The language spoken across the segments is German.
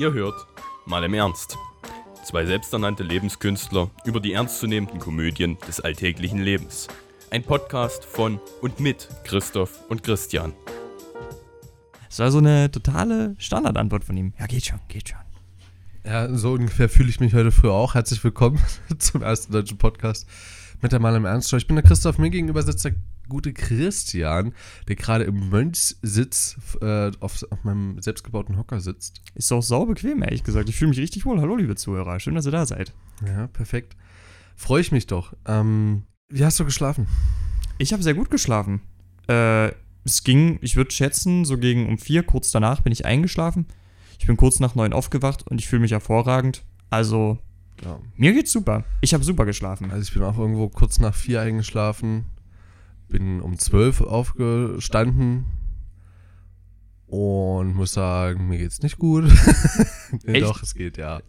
Ihr hört mal im Ernst. Zwei selbsternannte Lebenskünstler über die ernstzunehmenden Komödien des alltäglichen Lebens. Ein Podcast von und mit Christoph und Christian. Das war so eine totale Standardantwort von ihm. Ja, geht schon, geht schon. Ja, so ungefähr fühle ich mich heute früh auch. Herzlich willkommen zum ersten deutschen Podcast mit der Mal im Ernst. Ich bin der Christoph, mir gegenüber sitzt der gute Christian, der gerade im Mönchsitz äh, auf, auf meinem selbstgebauten Hocker sitzt. Ist auch sau bequem, ehrlich gesagt. Ich fühle mich richtig wohl. Hallo, liebe Zuhörer. Schön, dass ihr da seid. Ja, perfekt. Freue ich mich doch. Ähm, wie hast du geschlafen? Ich habe sehr gut geschlafen. Äh, es ging, ich würde schätzen, so gegen um vier, kurz danach bin ich eingeschlafen. Ich bin kurz nach neun aufgewacht und ich fühle mich hervorragend. Also, ja. mir geht's super. Ich habe super geschlafen. Also ich bin auch irgendwo kurz nach vier eingeschlafen. Bin um zwölf aufgestanden und muss sagen, mir geht's nicht gut. nee, doch, es geht, ja.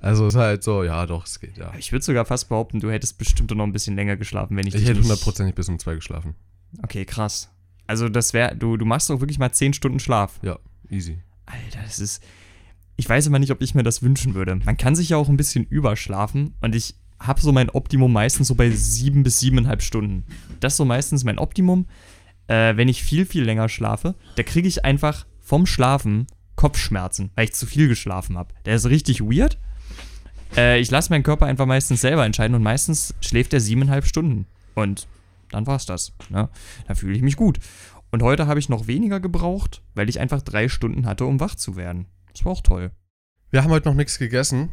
Also es ist halt so, ja, doch, es geht, ja. Ich würde sogar fast behaupten, du hättest bestimmt noch ein bisschen länger geschlafen, wenn ich Ich hätte hundertprozentig bis um zwei geschlafen. Okay, krass. Also das wäre, du, du machst doch wirklich mal zehn Stunden Schlaf. Ja, easy. Alter, das ist. Ich weiß immer nicht, ob ich mir das wünschen würde. Man kann sich ja auch ein bisschen überschlafen und ich habe so mein Optimum meistens so bei sieben bis siebeneinhalb Stunden. Das ist so meistens mein Optimum. Äh, wenn ich viel, viel länger schlafe, da kriege ich einfach vom Schlafen Kopfschmerzen, weil ich zu viel geschlafen habe. Der ist richtig weird. Äh, ich lasse meinen Körper einfach meistens selber entscheiden und meistens schläft er siebeneinhalb Stunden. Und dann war's das. Ne? Da fühle ich mich gut. Und heute habe ich noch weniger gebraucht, weil ich einfach drei Stunden hatte, um wach zu werden. Das war auch toll. Wir haben heute noch nichts gegessen.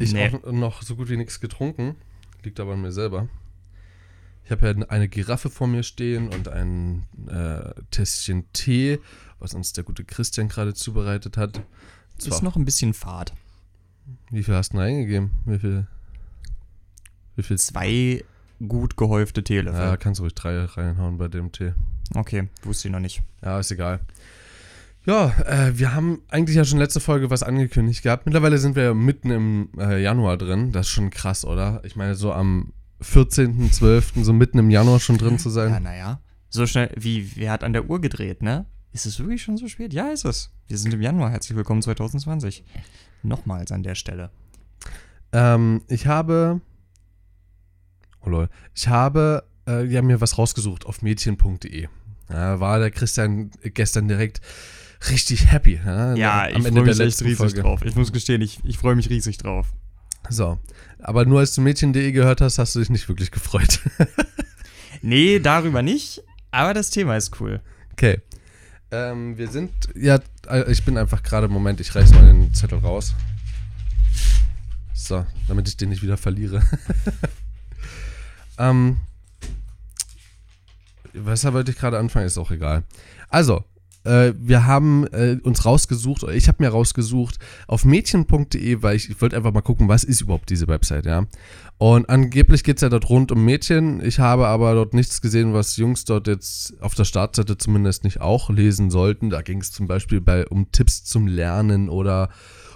Ich nee. auch noch so gut wie nichts getrunken. Liegt aber an mir selber. Ich habe ja eine Giraffe vor mir stehen und ein äh, Tässchen Tee, was uns der gute Christian gerade zubereitet hat. Das ist noch ein bisschen fad. Wie viel hast du denn reingegeben? Wie viel? Wie viel? Zwei gut gehäufte Teelöffel. Ja, kannst du ruhig drei reinhauen bei dem Tee. Okay, wusste ich noch nicht. Ja, ist egal. Ja, äh, wir haben eigentlich ja schon letzte Folge was angekündigt gehabt. Mittlerweile sind wir mitten im äh, Januar drin. Das ist schon krass, oder? Ich meine, so am 14.12., so mitten im Januar schon drin zu sein. Ja, naja. So schnell, wie, wer hat an der Uhr gedreht, ne? Ist es wirklich schon so spät? Ja, ist es. Wir sind im Januar. Herzlich willkommen 2020. Nochmals an der Stelle. Ähm, ich habe. Oh lol. Ich habe äh, ja, mir was rausgesucht auf mädchen.de. Ja, war der Christian gestern direkt richtig happy. Ja, ja ich freue mich echt riesig Folge. drauf. Ich muss gestehen, ich, ich freue mich riesig drauf. So, aber nur als du Mädchen.de gehört hast, hast du dich nicht wirklich gefreut. nee, darüber nicht, aber das Thema ist cool. Okay. Ähm, wir sind, ja, äh, ich bin einfach gerade, Moment, ich reiß mal den Zettel raus. So, damit ich den nicht wieder verliere. ähm, Weshalb wollte ich gerade anfangen, ist auch egal. Also, äh, wir haben äh, uns rausgesucht, oder ich habe mir rausgesucht, auf mädchen.de, weil ich, ich wollte einfach mal gucken, was ist überhaupt diese Website, ja. Und angeblich geht es ja dort rund um Mädchen. Ich habe aber dort nichts gesehen, was Jungs dort jetzt auf der Startseite zumindest nicht auch lesen sollten. Da ging es zum Beispiel bei, um Tipps zum Lernen oder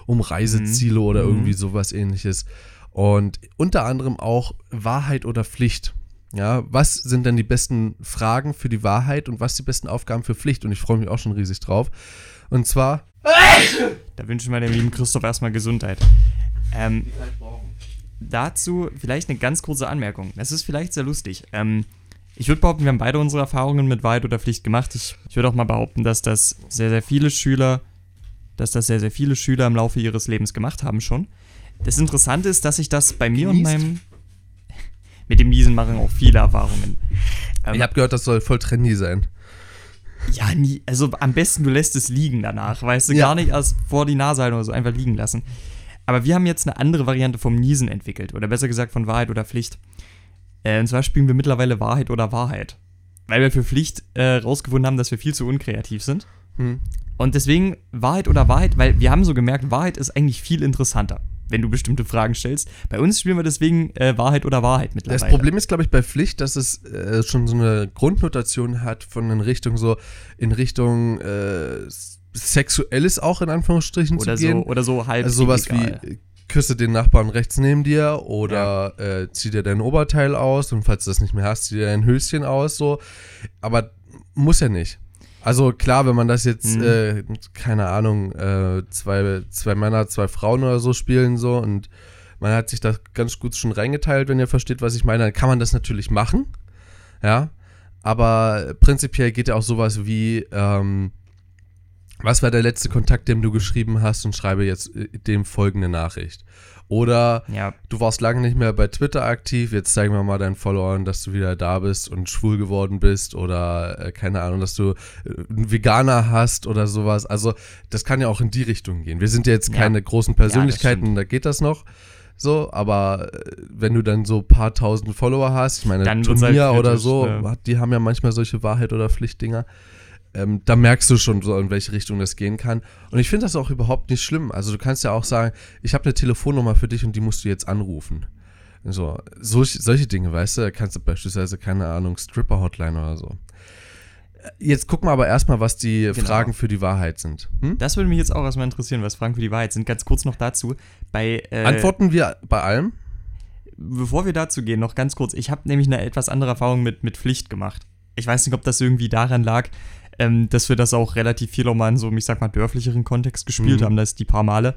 um Reiseziele mhm. oder irgendwie sowas ähnliches. Und unter anderem auch Wahrheit oder Pflicht. Ja, was sind denn die besten Fragen für die Wahrheit und was die besten Aufgaben für Pflicht? Und ich freue mich auch schon riesig drauf. Und zwar. Da wünsche ich mal dem lieben Christoph erstmal Gesundheit. Ähm, dazu vielleicht eine ganz kurze Anmerkung. Das ist vielleicht sehr lustig. Ähm, ich würde behaupten, wir haben beide unsere Erfahrungen mit Wahrheit oder Pflicht gemacht. Ich, ich würde auch mal behaupten, dass das sehr, sehr viele Schüler, dass das sehr, sehr viele Schüler im Laufe ihres Lebens gemacht haben schon. Das Interessante ist, dass ich das bei mir Genießt. und meinem mit dem Niesen machen auch viele Erfahrungen. Ähm, ich habe gehört, das soll voll trendy sein. Ja, nie. Also am besten du lässt es liegen danach, weißt du, ja. gar nicht erst vor die Nase halten oder so, einfach liegen lassen. Aber wir haben jetzt eine andere Variante vom Niesen entwickelt, oder besser gesagt von Wahrheit oder Pflicht. Äh, und zwar spielen wir mittlerweile Wahrheit oder Wahrheit. Weil wir für Pflicht äh, rausgefunden haben, dass wir viel zu unkreativ sind. Hm. Und deswegen Wahrheit oder Wahrheit, weil wir haben so gemerkt, Wahrheit ist eigentlich viel interessanter wenn du bestimmte Fragen stellst. Bei uns spielen wir deswegen äh, Wahrheit oder Wahrheit mittlerweile. Das Problem ist, glaube ich, bei Pflicht, dass es äh, schon so eine Grundnotation hat von in Richtung so, in Richtung äh, Sexuelles auch in Anführungsstrichen oder zu gehen. So, oder so halb Also sowas wie küsse den Nachbarn rechts neben dir oder ja. äh, zieh dir dein Oberteil aus und falls du das nicht mehr hast, zieh dir dein Höschen aus, so. Aber muss ja nicht. Also klar, wenn man das jetzt, Mhm. äh, keine Ahnung, äh, zwei, zwei Männer, zwei Frauen oder so spielen so und man hat sich da ganz gut schon reingeteilt, wenn ihr versteht, was ich meine, dann kann man das natürlich machen. Ja. Aber prinzipiell geht ja auch sowas wie, ähm, was war der letzte Kontakt, dem du geschrieben hast und schreibe jetzt äh, dem folgende Nachricht. Oder Ja, du warst lange nicht mehr bei Twitter aktiv, jetzt zeigen wir mal deinen Followern, dass du wieder da bist und schwul geworden bist oder äh, keine Ahnung, dass du äh, einen Veganer hast oder sowas. Also das kann ja auch in die Richtung gehen. Wir sind ja jetzt Ja. keine großen Persönlichkeiten, da geht das noch. So, aber äh, wenn du dann so ein paar tausend Follower hast, ich meine, Dann wird's halt Turnier oder kritisch, so, ja. die haben ja manchmal solche Wahrheit- oder Pflichtdinger. Ähm, da merkst du schon so, in welche Richtung das gehen kann. Und ich finde das auch überhaupt nicht schlimm. Also du kannst ja auch sagen, ich habe eine Telefonnummer für dich und die musst du jetzt anrufen. So, solch, solche Dinge, weißt du, da kannst du beispielsweise, keine Ahnung, Stripper-Hotline oder so. Äh, Jetzt gucken wir aber erstmal, was die Genau. Fragen für die Wahrheit sind. Hm? das würde mich jetzt auch erstmal interessieren, was Fragen für die Wahrheit sind. Ganz kurz noch dazu. Bei, äh, Antworten wir bei allem? bevor wir dazu gehen, noch ganz kurz. Ich habe nämlich eine etwas andere Erfahrung mit, mit Pflicht gemacht. Ich weiß nicht, ob das irgendwie daran lag, ähm, dass wir das auch relativ viel auch mal in so, ich sag mal, dörflicheren Kontext gespielt Mhm. haben, das die paar Male.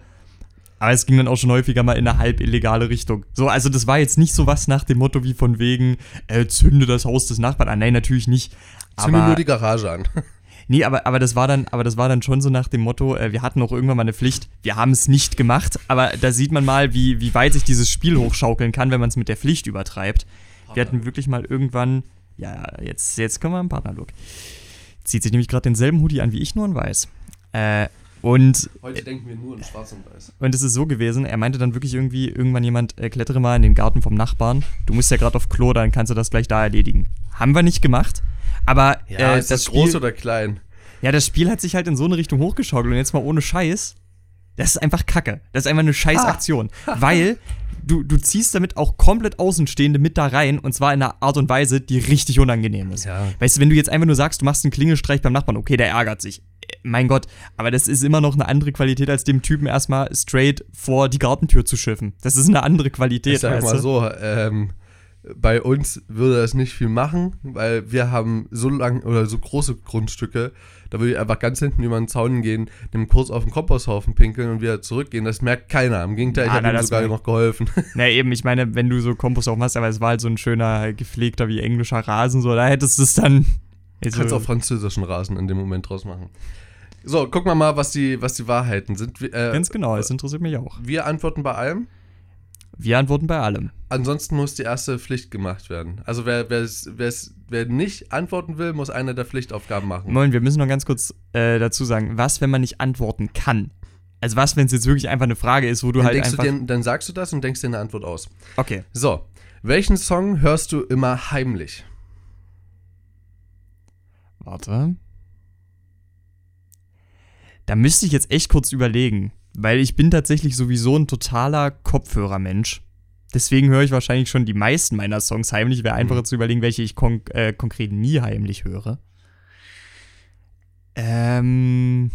Aber es ging dann auch schon häufiger mal in eine halb illegale Richtung. So, also das war jetzt nicht so was nach dem Motto wie von wegen, äh, zünde das Haus des Nachbarn an. Nein, natürlich nicht. Zünde Aber, nur die Garage an. nee, aber, aber das war dann, aber das war dann schon so nach dem Motto, äh, wir hatten auch irgendwann mal eine Pflicht, wir haben es nicht gemacht, aber da sieht man mal, wie, wie weit sich dieses Spiel hochschaukeln kann, wenn man es mit der Pflicht übertreibt. Wir hatten wirklich mal irgendwann, ja, jetzt, jetzt kommen wir im Partnerlook. Zieht sich nämlich gerade denselben Hoodie an wie ich, nur in weiß. Äh, und, Heute denken wir nur in schwarz und weiß. und es ist so gewesen, er meinte dann wirklich irgendwie, irgendwann jemand, äh, klettere mal in den Garten vom Nachbarn. Du musst ja gerade auf Klo, dann kannst du das gleich da erledigen. Haben wir nicht gemacht, aber Ja, äh, ist das, groß oder klein? ja, das Spiel hat sich halt in so eine Richtung hochgeschaukelt und jetzt mal ohne Scheiß. Das ist einfach Kacke. Das ist einfach eine scheiß Aktion. Weil du, du ziehst damit auch komplett Außenstehende mit da rein und zwar in einer Art und Weise, die richtig unangenehm ist. Ja. Weißt du, wenn du jetzt einfach nur sagst, du machst einen Klingelstreich beim Nachbarn, okay, der ärgert sich. Äh, Mein Gott, aber das ist immer noch eine andere Qualität, als dem Typen erstmal straight vor die Gartentür zu schiffen. Das ist eine andere Qualität. Ich sag mal so, ähm, bei uns würde das nicht viel machen, weil wir haben so lang oder so große Grundstücke, da würde ich einfach ganz hinten über den Zaun gehen, dem kurz auf den Komposthaufen pinkeln und wieder zurückgehen. Das merkt keiner. Im Gegenteil, ich Ah, habe ihm sogar noch geholfen. Na eben, ich meine, wenn du so Kompost auch machst, aber es war halt so ein schöner, gepflegter wie englischer Rasen, so, da hättest du es dann. Du kannst auch französischen Rasen in dem Moment draus machen. So, gucken wir mal, was die, was die Wahrheiten sind. Äh, Ganz genau, es interessiert mich auch. wir antworten bei allem. Wir antworten bei allem. Ansonsten muss die erste Pflicht gemacht werden. Also wer, wer's, wer nicht antworten will, muss eine der Pflichtaufgaben machen. Moin, wir müssen noch ganz kurz äh, dazu sagen, was, wenn man nicht antworten kann? Also was, wenn es jetzt wirklich einfach eine Frage ist, wo du Dann, halt einfach. du dir, dann sagst du das und denkst dir eine Antwort aus. okay. So, welchen Song hörst du immer heimlich? Warte. Da müsste ich jetzt echt kurz überlegen, weil ich bin tatsächlich sowieso ein totaler Kopfhörermensch. Deswegen höre ich wahrscheinlich schon die meisten meiner Songs heimlich. Wäre einfacher Mhm. zu überlegen, welche ich kon äh, konkret nie heimlich höre. Ähm,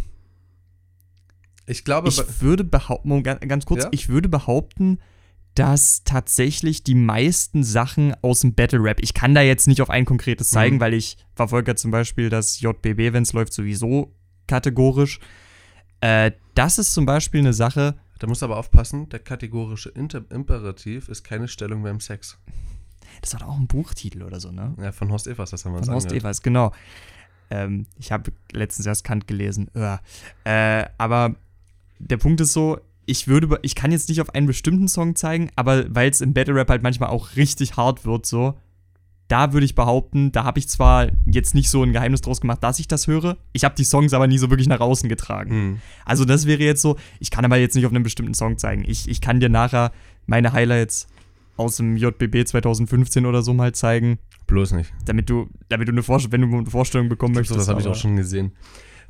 Ich glaube, ich würde behaupten, ganz kurz, Ja? ich würde behaupten, dass tatsächlich die meisten Sachen aus dem Battle Rap, ich kann da jetzt nicht auf ein konkretes zeigen, Mhm. weil ich verfolge ja zum Beispiel das JBB, wenn es läuft, sowieso kategorisch. Äh, das ist zum Beispiel eine Sache, da musst du aber aufpassen, der kategorische Inter Imperativ ist keine Stellung beim Sex. das war doch auch ein Buchtitel oder so, ne? Ja, von Horst Evers, das haben wir uns Von Horst angehört. Evers, genau. Ähm, ich habe letztens erst Kant gelesen. Ja. Äh, aber der Punkt ist so, ich würde, ich kann jetzt nicht auf einen bestimmten Song zeigen, aber weil es im Battle Rap halt manchmal auch richtig hart wird, so, da würde ich behaupten, da habe ich zwar jetzt nicht so ein Geheimnis draus gemacht, dass ich das höre, ich habe die Songs aber nie so wirklich nach außen getragen. Hm. Also das wäre jetzt so, ich kann aber jetzt nicht auf einen bestimmten Song zeigen. Ich, ich kann dir nachher meine Highlights aus dem JBB 2015 oder so mal zeigen, Bloß nicht. damit du, damit du eine Vorstellung, wenn du eine Vorstellung bekommen möchtest. das habe ich auch schon gesehen.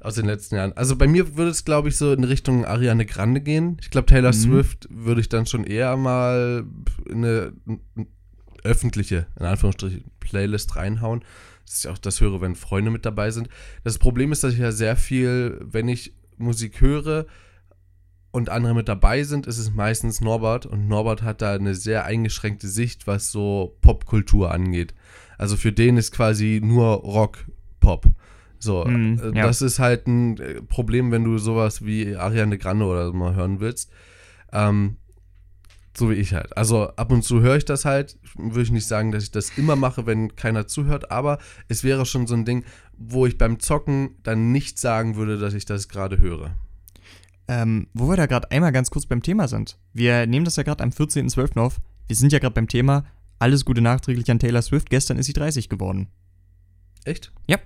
Aus den letzten Jahren. Also bei mir würde es, glaube ich, so in Richtung Ariane Grande gehen. Ich glaube, Taylor Mhm. Swift würde ich dann schon eher mal in eine öffentliche, in Anführungsstrichen, Playlist reinhauen. Das ist ja auch das höre, wenn Freunde mit dabei sind. Das Problem ist, dass ich ja sehr viel, wenn ich Musik höre und andere mit dabei sind, ist es meistens Norbert. Und Norbert hat da eine sehr eingeschränkte Sicht, was so Popkultur angeht. Also für den ist quasi nur Rock Pop. So, äh, ja. das ist halt ein äh, Problem, wenn du sowas wie Ariane Grande oder so mal hören willst. Ähm, so wie ich halt. Also ab und zu höre ich das halt. Würde ich nicht sagen, dass ich das immer mache, wenn keiner zuhört, aber es wäre schon so ein Ding, wo ich beim Zocken dann nicht sagen würde, dass ich das gerade höre. Ähm, wo wir da gerade einmal ganz kurz beim Thema sind. Wir nehmen das ja gerade am 14.12. auf. Wir sind ja gerade beim Thema alles Gute nachträglich an Taylor Swift. Gestern ist sie 30 geworden. Echt? Ja.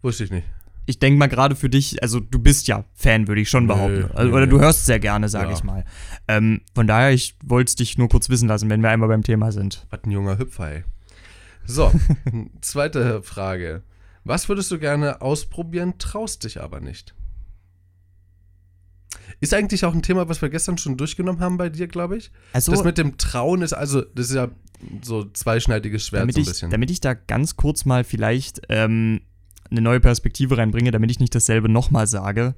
Wusste ich nicht. Ich denke mal gerade für dich, also du bist ja Fan, würde ich schon behaupten. Also, nö, oder du hörst sehr gerne, sage Ja. ich mal. Ähm, von daher, ich wollte es dich nur kurz wissen lassen, wenn wir einmal beim Thema sind. Was ein junger Hüpfer, ey. So, zweite Frage. Was würdest du gerne ausprobieren, traust dich aber nicht? Ist eigentlich auch ein Thema, was wir gestern schon durchgenommen haben bei dir, glaube ich. Also, Das mit dem Trauen ist also, das ist ja so zweischneidiges Schwert damit so ein ich, bisschen. damit ich da ganz kurz mal vielleicht ähm, eine neue Perspektive reinbringe, damit ich nicht dasselbe nochmal sage.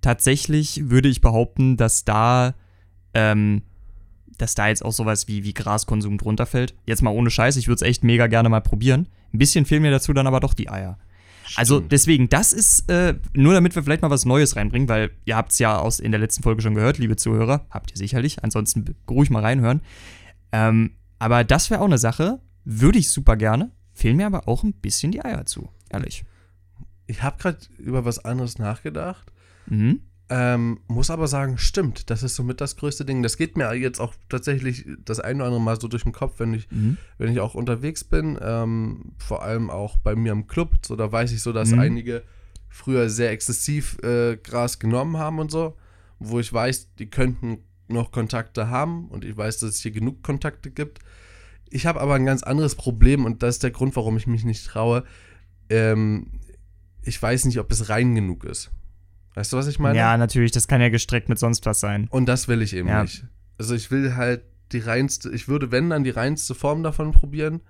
Tatsächlich würde ich behaupten, dass da, ähm, dass da jetzt auch sowas wie, wie Graskonsum drunter fällt. Jetzt mal ohne Scheiß, ich würde es echt mega gerne mal probieren. Ein bisschen fehlen mir dazu dann aber doch die Eier. Also Stimmt. deswegen, das ist äh, nur damit wir vielleicht mal was Neues reinbringen, weil ihr habt es ja aus in der letzten Folge schon gehört, liebe Zuhörer, habt ihr sicherlich. Ansonsten ruhig mal reinhören. Ähm, aber das wäre auch eine Sache, würde ich super gerne. Fehlen mir aber auch ein bisschen die Eier zu, ehrlich. ich habe gerade über was anderes nachgedacht. Mhm. Ähm, muss aber sagen, stimmt, das ist somit das größte Ding. Das geht mir jetzt auch tatsächlich das ein oder andere Mal so durch den Kopf, wenn ich, Mhm. wenn ich auch unterwegs bin, ähm, vor allem auch bei mir im Club, so da weiß ich so, dass Mhm. einige früher sehr exzessiv äh, Gras genommen haben und so, wo ich weiß, die könnten noch Kontakte haben und ich weiß, dass es hier genug Kontakte gibt. Ich habe aber ein ganz anderes Problem und das ist der Grund, warum ich mich nicht traue. Ähm, ich weiß nicht, ob es rein genug ist. Weißt du, was ich meine? Ja, natürlich, das kann ja gestreckt mit sonst was sein. Und das will ich eben Ja. nicht. Also ich will halt die reinste, ich würde, wenn, dann die reinste Form davon probieren.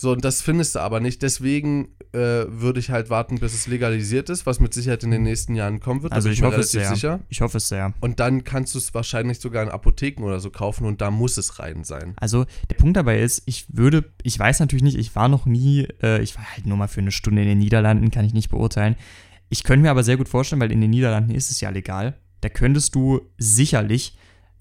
So, und das findest du aber nicht. Deswegen äh, würde ich halt warten, bis es legalisiert ist, was mit Sicherheit in den nächsten Jahren kommen wird. Also ich mir hoffe es sehr. sicher. Ich hoffe es sehr. Und dann kannst du es wahrscheinlich sogar in Apotheken oder so kaufen und da muss es rein sein. Also der Punkt dabei ist, ich würde, ich weiß natürlich nicht, ich war noch nie, äh, ich war halt nur mal für eine Stunde in den Niederlanden, kann ich nicht beurteilen. Ich könnte mir aber sehr gut vorstellen, weil in den Niederlanden ist es ja legal, da könntest du sicherlich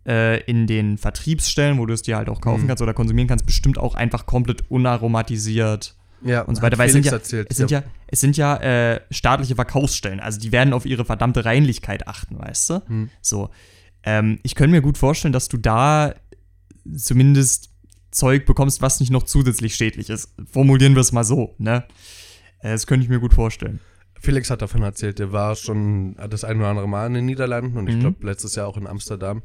äh, in den Vertriebsstellen, wo du es dir halt auch kaufen Mhm. kannst oder konsumieren kannst, bestimmt auch einfach komplett unaromatisiert Ja, und so weiter. Weil es sind ja, erzählt. es sind ja, es sind ja äh, staatliche Verkaufsstellen, also die werden auf ihre verdammte Reinlichkeit achten, weißt du? Hm. So. Ähm, ich könnte mir gut vorstellen, dass du da zumindest Zeug bekommst, was nicht noch zusätzlich schädlich ist. Formulieren wir es mal so, ne? Äh, Das könnte ich mir gut vorstellen. Felix hat davon erzählt, der war schon das ein oder andere Mal in den Niederlanden und ich Mhm. glaube letztes Jahr auch in Amsterdam.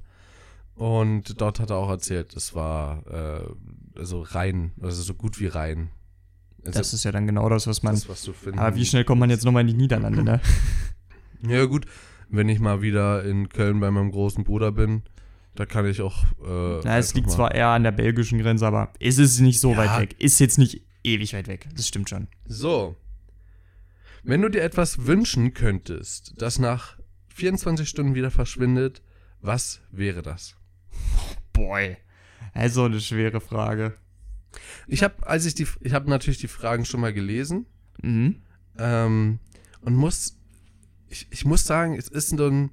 Und dort hat er auch erzählt, es war äh, also rein, also so gut wie rein. Also Das ist ja dann genau das, was man. das, was. Aber wie schnell kommt man jetzt nochmal in die Niederlande, ne? Ja gut, wenn ich mal wieder in Köln bei meinem großen Bruder bin, da kann ich auch. Äh, Na, es liegt zwar eher an der belgischen Grenze, aber ist es nicht so Ja. weit weg. Ist jetzt nicht ewig weit weg. Das stimmt schon. So. Wenn du dir etwas wünschen könntest, das nach 24 Stunden wieder verschwindet, was wäre das? Boy. Also eine schwere Frage. Ich habe, als ich die, ich habe natürlich die Fragen schon mal gelesen Mhm. ähm, und muss, ich, ich muss sagen, es ist so ein,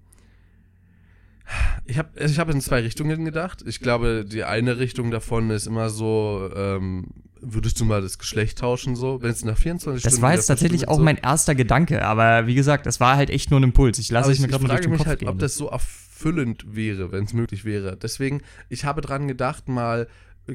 ich habe, ich habe in zwei Richtungen gedacht. Ich glaube, die eine Richtung davon ist immer so, ähm, würdest du mal das Geschlecht tauschen so, wenn es nach 24 Das Stunden war wieder jetzt tatsächlich auch so. mein erster Gedanke, aber wie gesagt, das war halt echt nur ein Impuls. Ich lasse es mir gerade mal durch frage den mich Kopf halt, gehen. ob das so erfüllend wäre, wenn es möglich wäre. Deswegen, ich habe dran gedacht, mal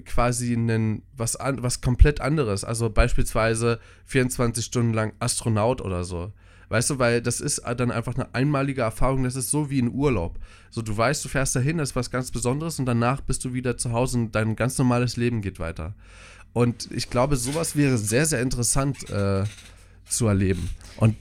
quasi einen, was, an, was komplett anderes. Also beispielsweise 24 Stunden lang Astronaut oder so. Weißt du, weil das ist dann einfach eine einmalige Erfahrung, das ist so wie ein Urlaub. So, du weißt, du fährst dahin, das ist was ganz Besonderes und danach bist du wieder zu Hause und dein ganz normales Leben geht weiter. Und ich glaube, sowas wäre sehr, sehr interessant äh, zu erleben. Und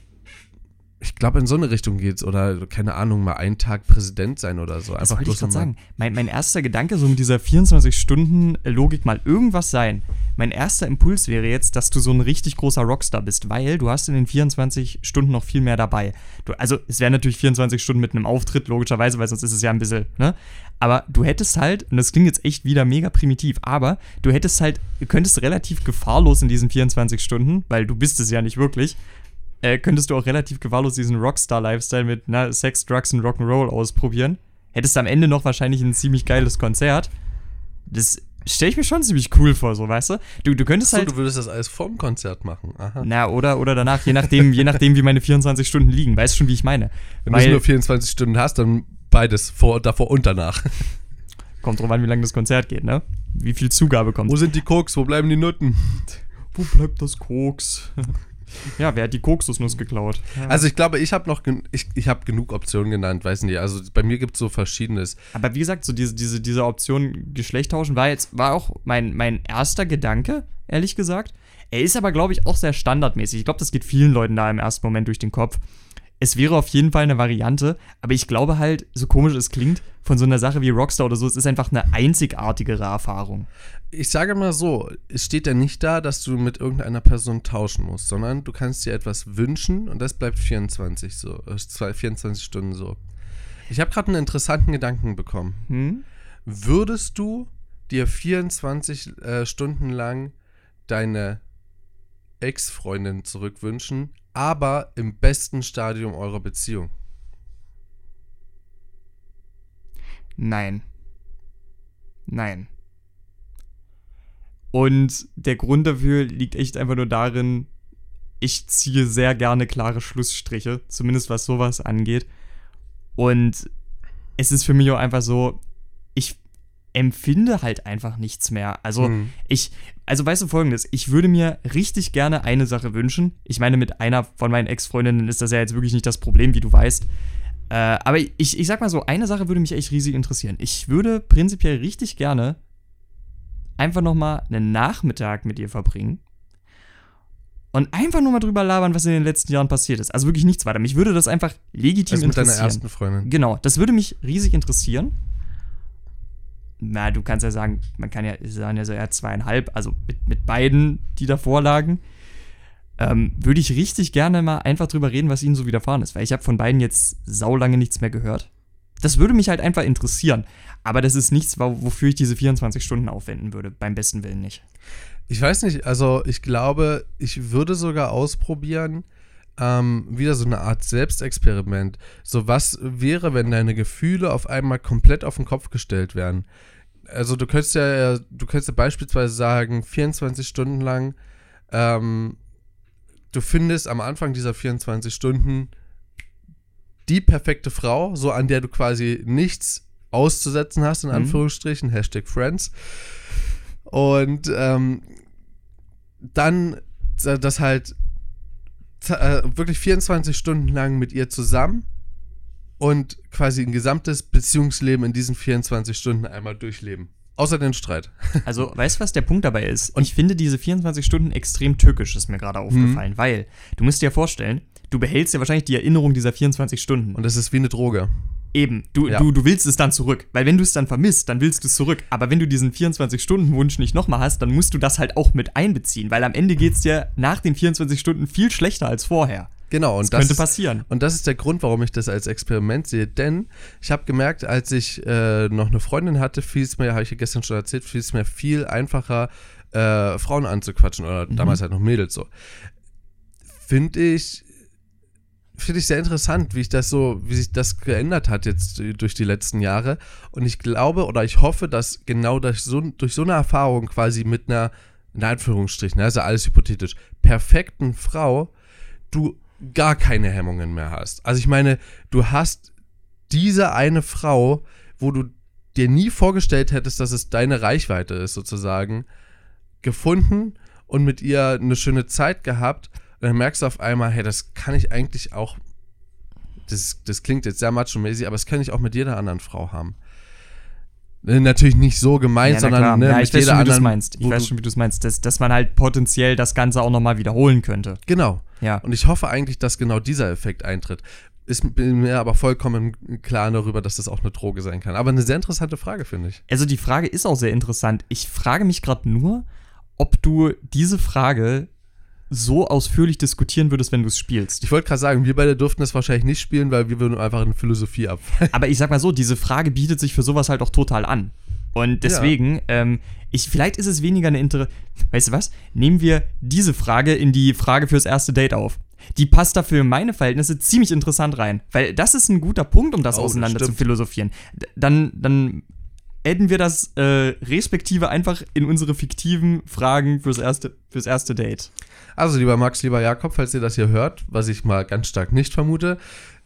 ich glaube, in so eine Richtung geht's. Oder, keine Ahnung, mal einen Tag Präsident sein oder so. Das Einfach wollte ich gerade sagen. Mein, mein erster Gedanke, so mit dieser 24-Stunden-Logik mal irgendwas sein. Mein erster Impuls wäre jetzt, dass du so ein richtig großer Rockstar bist, weil du hast in den 24 Stunden noch viel mehr dabei. Du, also es wären natürlich 24 Stunden mit einem Auftritt, logischerweise, weil sonst ist es ja ein bisschen, ne? Aber du hättest halt, und das klingt jetzt echt wieder mega primitiv, aber du hättest halt, du könntest relativ gefahrlos in diesen 24 Stunden, weil du bist es ja nicht wirklich, äh, könntest du auch relativ gewahrlos diesen Rockstar-Lifestyle mit na, Sex, Drugs und Rock'n'Roll ausprobieren. Hättest am Ende noch wahrscheinlich ein ziemlich geiles Konzert. Das stelle ich mir schon ziemlich cool vor, so, weißt du? Du, du könntest Achso, halt. du würdest das alles vorm Konzert machen. Aha. Na, oder, oder danach, je nachdem, je nachdem, wie meine 24 Stunden liegen. Weißt du schon, wie ich meine? Wenn du nur 24 Stunden hast, dann beides, vor, davor und danach. kommt drauf an, wie lange das Konzert geht, ne? Wie viel Zugabe kommt. Wo sind die Koks? Wo bleiben die Nutten? Wo bleibt das Koks? ja, wer hat die Koksusnuss geklaut? Also ich glaube, ich habe noch ich, ich habe genug Optionen genannt, weiß nicht. Also bei mir gibt es so verschiedenes. Aber wie gesagt, so diese, diese, diese Option Geschlecht tauschen war jetzt, war auch mein, mein erster Gedanke, ehrlich gesagt. Er ist aber, glaube ich, auch sehr standardmäßig. Ich glaube, das geht vielen Leuten da im ersten Moment durch den Kopf. Es wäre auf jeden Fall eine Variante, aber ich glaube halt, so komisch es klingt, von so einer Sache wie Rockstar oder so, es ist einfach eine einzigartigere Erfahrung. Ich sage mal so, es steht ja nicht da, dass du mit irgendeiner Person tauschen musst, sondern du kannst dir etwas wünschen und das bleibt 24 so, äh, zwei- 24 Stunden so. Ich habe gerade einen interessanten Gedanken bekommen. Hm? Würdest du dir 24 äh, Stunden lang deine Ex-Freundin zurückwünschen, aber im besten Stadium eurer Beziehung? Nein. Nein. Und der Grund dafür liegt echt einfach nur darin, ich ziehe sehr gerne klare Schlussstriche, zumindest was sowas angeht. Und es ist für mich auch einfach so, empfinde halt einfach nichts mehr. Also Mhm. ich, also weißt du folgendes, ich würde mir richtig gerne eine Sache wünschen. Ich meine, mit einer von meinen Ex-Freundinnen ist das ja jetzt wirklich nicht das Problem, wie du weißt. Äh, aber ich, ich sag mal so, eine Sache würde mich echt riesig interessieren. Ich würde prinzipiell richtig gerne einfach nochmal einen Nachmittag mit ihr verbringen. Und einfach nur mal drüber labern, was in den letzten Jahren passiert ist. Also wirklich nichts weiter. Mich würde das einfach legitim Also mit deiner interessieren. ersten Freundin. Genau, das würde mich riesig interessieren. Na, du kannst ja sagen, man kann ja sagen, ja so eher zweieinhalb, also mit, mit beiden, die davor lagen. Ähm, würde ich richtig gerne mal einfach drüber reden, was ihnen so widerfahren ist, weil ich habe von beiden jetzt saulange nichts mehr gehört. Das würde mich halt einfach interessieren. Aber das ist nichts, wo- wofür ich diese 24 Stunden aufwenden würde. Beim besten Willen nicht. Ich weiß nicht, also ich glaube, ich würde sogar ausprobieren, ähm, wieder so eine Art Selbstexperiment. So, was wäre, wenn deine Gefühle auf einmal komplett auf den Kopf gestellt werden? Also du könntest ja, du könntest ja beispielsweise sagen, 24 Stunden lang, ähm, du findest am Anfang dieser 24 Stunden die perfekte Frau, so an der du quasi nichts auszusetzen hast, in Mhm. Anführungsstrichen, Hashtag Friends. Und ähm, dann äh, das halt äh, wirklich 24 Stunden lang mit ihr zusammen und quasi ein gesamtes Beziehungsleben in diesen 24 Stunden einmal durchleben. Außer den Streit. Also, weißt du, was der Punkt dabei ist? Und- ich finde diese 24 Stunden extrem tückisch, ist mir gerade aufgefallen, weil du musst dir ja vorstellen, du behältst ja wahrscheinlich die Erinnerung dieser 24 Stunden. Und das ist wie eine Droge. Eben, du, Ja. du, du willst es dann zurück. Weil wenn du es dann vermisst, dann willst du es zurück. Aber wenn du diesen 24-Stunden-Wunsch nicht nochmal hast, dann musst du das halt auch mit einbeziehen. Weil am Ende geht es dir nach den 24 Stunden viel schlechter als vorher. Genau, und Das das, könnte ist, passieren. Und das ist der Grund, warum ich das als Experiment sehe. Denn ich habe gemerkt, als ich äh, noch eine Freundin hatte, fiel es mir, habe ich ja gestern schon erzählt, fiel es mir viel einfacher, äh, Frauen anzuquatschen oder Mhm. damals halt noch Mädels so. Finde ich, finde ich sehr interessant, wie ich das so, wie sich das geändert hat jetzt durch die letzten Jahre. Und ich glaube oder ich hoffe, dass genau durch so, durch so eine Erfahrung quasi mit einer, in Anführungsstrichen, also alles hypothetisch, perfekten Frau, du gar keine Hemmungen mehr hast. Also ich meine, du hast diese eine Frau, wo du dir nie vorgestellt hättest, dass es deine Reichweite ist, sozusagen, gefunden und mit ihr eine schöne Zeit gehabt. Und dann merkst du auf einmal, hey, das kann ich eigentlich auch, das, das klingt jetzt sehr macho-mäßig, aber das kann ich auch mit jeder anderen Frau haben. Äh, Natürlich nicht so gemeint, na sondern ne, ja, mit ich weiß jeder schon, wie du es anderen. meinst. Ich weiß schon, wie du es meinst. Dass, dass man halt potenziell das Ganze auch nochmal wiederholen könnte. Genau. Ja. Und ich hoffe eigentlich, dass genau dieser Effekt eintritt. Ist bin mir aber vollkommen klar darüber, dass das auch eine Droge sein kann. Aber eine sehr interessante Frage, finde ich. Also die Frage ist auch sehr interessant. Ich frage mich gerade nur, ob du diese Frage so ausführlich diskutieren würdest, wenn du es spielst. Ich wollte gerade sagen, wir beide durften das wahrscheinlich nicht spielen, weil wir würden einfach in Philosophie abfallen. Aber ich sag mal so, diese Frage bietet sich für sowas halt auch total an. Und deswegen, ähm, ich, vielleicht ist es weniger eine Inter. Weißt du was? Nehmen wir diese Frage in die Frage fürs erste Date auf. Die passt dafür in meine Verhältnisse ziemlich interessant rein. Weil das ist ein guter Punkt, um das Oh, das auseinander zu stimmt. philosophieren. Dann, dann adden wir das äh, respektive einfach in unsere fiktiven Fragen fürs erste, fürs erste Date. Also, lieber Max, lieber Jakob, falls ihr das hier hört, was ich mal ganz stark nicht vermute,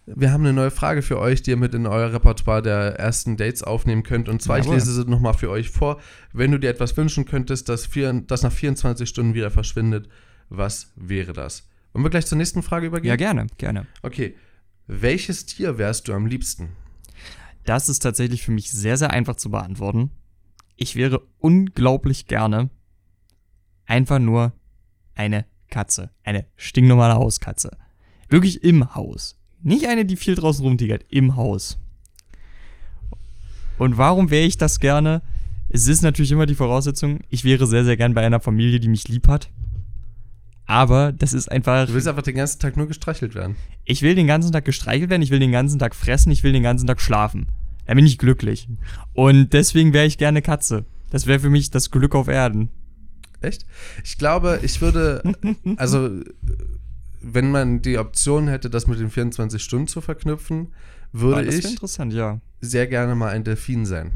wir haben eine neue Frage für euch, die ihr mit in euer Repertoire der ersten Dates aufnehmen könnt. Und zwar, Jawohl. ich lese sie nochmal für euch vor. Wenn du dir etwas wünschen könntest, das, vier, das nach 24 Stunden wieder verschwindet, was wäre das? Wollen wir gleich zur nächsten Frage übergehen? Ja, gerne, gerne. Okay. Welches Tier wärst du am liebsten? Das ist tatsächlich für mich sehr, sehr einfach zu beantworten. Ich wäre unglaublich gerne einfach nur eine Katze. Eine stinknormale Hauskatze. Wirklich im Haus. Nicht eine, die viel draußen rumtigert, im Haus. Und warum wäre ich das gerne? Es ist natürlich immer die Voraussetzung, ich wäre sehr, sehr gern bei einer Familie, die mich lieb hat. Aber das ist einfach. Du willst einfach den ganzen Tag nur gestreichelt werden. Ich will den ganzen Tag gestreichelt werden, ich will den ganzen Tag fressen, ich will den ganzen Tag schlafen. Da bin ich glücklich. Und deswegen wäre ich gerne Katze. Das wäre für mich das Glück auf Erden. Echt? Ich glaube, ich würde, also, wenn man die Option hätte, das mit den 24 Stunden zu verknüpfen, würde wäre ich interessant, ja. sehr gerne mal ein Delfin sein.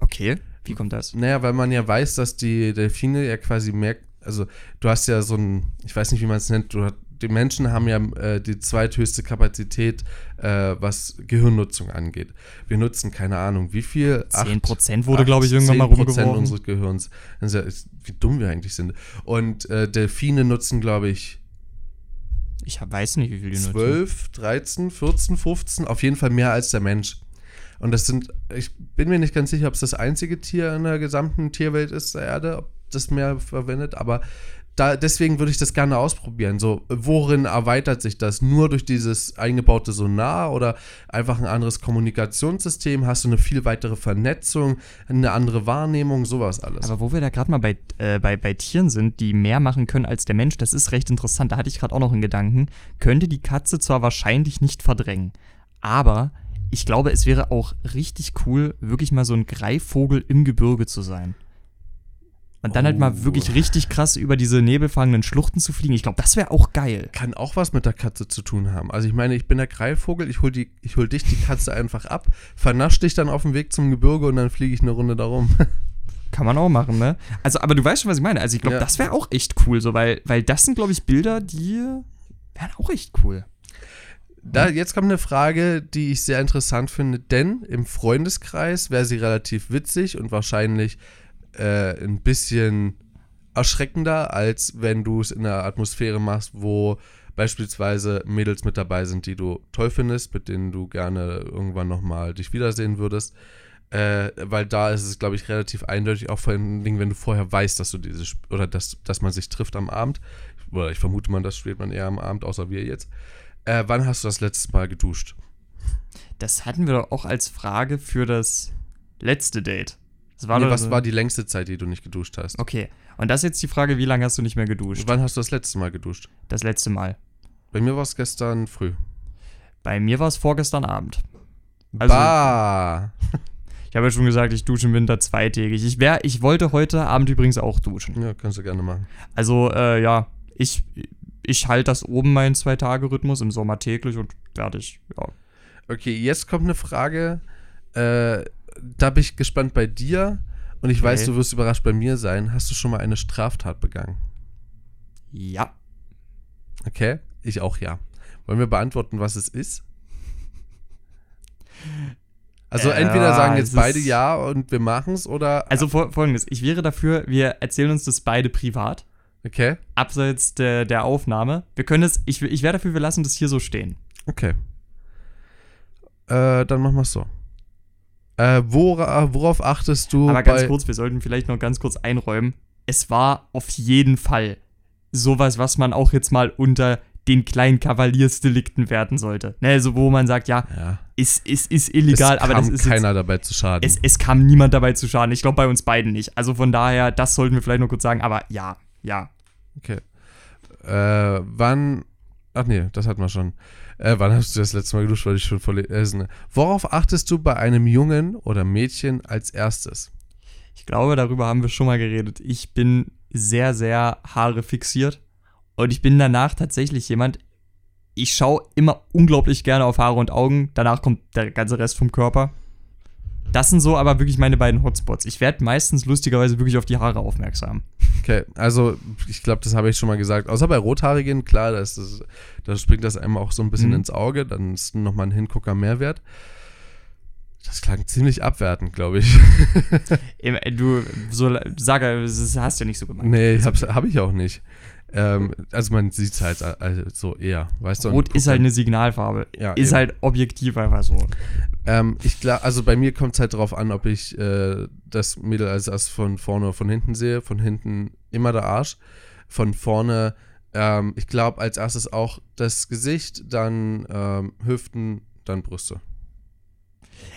Okay, wie kommt das? Naja, weil man ja weiß, dass die Delfine ja quasi merkt, also du hast ja so ein, ich weiß nicht, wie man es nennt, du, die Menschen haben ja äh, die zweithöchste Kapazität, äh, was Gehirnnutzung angeht. Wir nutzen, keine Ahnung, wie viel? 10% wurde, glaube ich, irgendwann mal 10% rumgeworfen. unseres Gehirns. Ist ja, wie dumm wir eigentlich sind. Und äh, Delfine nutzen, glaube ich, Ich weiß nicht, wie viel die nutzen. 12, 13, 14, 15, auf jeden Fall mehr als der Mensch. Und das sind, ich bin mir nicht ganz sicher, ob es das einzige Tier in der gesamten Tierwelt ist der Erde, ob das mehr verwendet, aber da, deswegen würde ich das gerne ausprobieren. So, worin erweitert sich das? Nur durch dieses eingebaute Sonar oder einfach ein anderes Kommunikationssystem? Hast du eine viel weitere Vernetzung, eine andere Wahrnehmung, sowas alles? Aber wo wir da gerade mal bei, äh, bei, bei Tieren sind, die mehr machen können als der Mensch, das ist recht interessant. Da hatte ich gerade auch noch einen Gedanken. Könnte die Katze zwar wahrscheinlich nicht verdrängen, aber ich glaube, es wäre auch richtig cool, wirklich mal so ein Greifvogel im Gebirge zu sein. Und dann halt mal Oh. wirklich richtig krass über diese nebelfangenden Schluchten zu fliegen. Ich glaube, das wäre auch geil. kann auch was mit der Katze zu tun haben. Also ich meine, ich bin der Greifvogel, ich hol, die, ich hol dich, die Katze einfach ab, vernasch dich dann auf dem Weg zum Gebirge und dann fliege ich eine Runde darum. Kann man auch machen, ne? Also, aber du weißt schon, was ich meine. Also, ich glaube, Ja. das wäre auch echt cool, so, weil, weil das sind, glaube ich, Bilder, die wären auch echt cool. Da, jetzt kommt eine Frage, die ich sehr interessant finde, denn im Freundeskreis wäre sie relativ witzig und wahrscheinlich äh, ein bisschen erschreckender, als wenn du es in einer Atmosphäre machst, wo beispielsweise Mädels mit dabei sind, die du toll findest, mit denen du gerne irgendwann nochmal dich wiedersehen würdest. Äh, weil da ist es, glaube ich, relativ eindeutig, auch vor allen Dingen, wenn du vorher weißt, dass du diese Sp- oder dass, dass man sich trifft am Abend. Oder ich vermute mal, das spielt man eher am Abend, außer wir jetzt. Äh, wann hast du das letzte Mal geduscht? Das hatten wir doch auch als Frage für das letzte Date. War Nee, was war die längste Zeit, die du nicht geduscht hast? Okay. Und das ist jetzt die Frage, wie lange hast du nicht mehr geduscht? Wann hast du das letzte Mal geduscht? Das letzte Mal. Bei mir war es gestern früh. Bei mir war es vorgestern Abend. Also- bah! Ich habe ja schon gesagt, ich dusche im Winter zweitägig. Ich, wär, ich wollte heute Abend übrigens auch duschen. Ja, kannst du gerne machen. Also, äh, ja, ich, ich halte das oben meinen Zwei-Tage-Rhythmus, im Sommer täglich und fertig. Ja. Okay, jetzt kommt eine Frage. Äh, da bin ich gespannt bei dir. Und ich Okay. weiß, du wirst überrascht bei mir sein. Hast du schon mal eine Straftat begangen? Ja. Okay? Ich auch ja. Wollen wir beantworten, was es ist? Also Äh, entweder sagen jetzt beide ja und wir machen es oder. Also fol- folgendes, ich wäre dafür, wir erzählen uns das beide privat, Okay, abseits der, der Aufnahme. Wir können es, ich, ich wäre dafür, wir lassen das hier so stehen. okay. Äh, dann machen wir es so. Äh, wora, worauf achtest du Aber ganz kurz, wir sollten vielleicht noch ganz kurz einräumen. Es war auf jeden Fall sowas, was man auch jetzt mal unter den kleinen Kavaliersdelikten werden sollte. Ne, also wo man sagt, ja, Ja. ist, ist, ist illegal, es aber kam das ist jetzt, keiner dabei zu schaden. es, es kam niemand dabei zu schaden. Ich glaube bei uns beiden nicht. Also von daher, das sollten wir vielleicht noch kurz sagen, aber ja, ja. okay. Äh, wann. Ach nee, das hatten wir schon. Äh, wann hast du das letzte Mal geduscht, weil ich schon verlesen. Worauf achtest du bei einem Jungen oder Mädchen als erstes? Ich glaube, darüber haben wir schon mal geredet. Ich bin sehr, sehr Haare fixiert. Und ich bin danach tatsächlich jemand, ich schaue immer unglaublich gerne auf Haare und Augen. Danach kommt der ganze Rest vom Körper. Das sind so aber wirklich meine beiden Hotspots. Ich werde meistens lustigerweise wirklich auf die Haare aufmerksam. Okay, also ich glaube, das habe ich schon mal gesagt. Außer bei Rothaarigen, klar, da, ist das, da springt das einem auch so ein bisschen Mhm. ins Auge. Dann ist nochmal ein Hingucker mehr wert. Das klang ziemlich abwertend, glaube ich. Du, so, sag, das hast du ja nicht so gemeint. nee, habe hab ich auch nicht. Ähm, also man sieht es halt also so eher, weißt du? Rot ist halt eine Signalfarbe. Ja, ist eben. halt objektiv einfach so. Ähm, ich glaube, also bei mir kommt es halt darauf an, ob ich äh, das Mädel als erst von vorne oder von hinten sehe. Von hinten immer der Arsch. Von vorne, ähm, ich glaube, als erstes auch das Gesicht, dann ähm, Hüften, dann Brüste.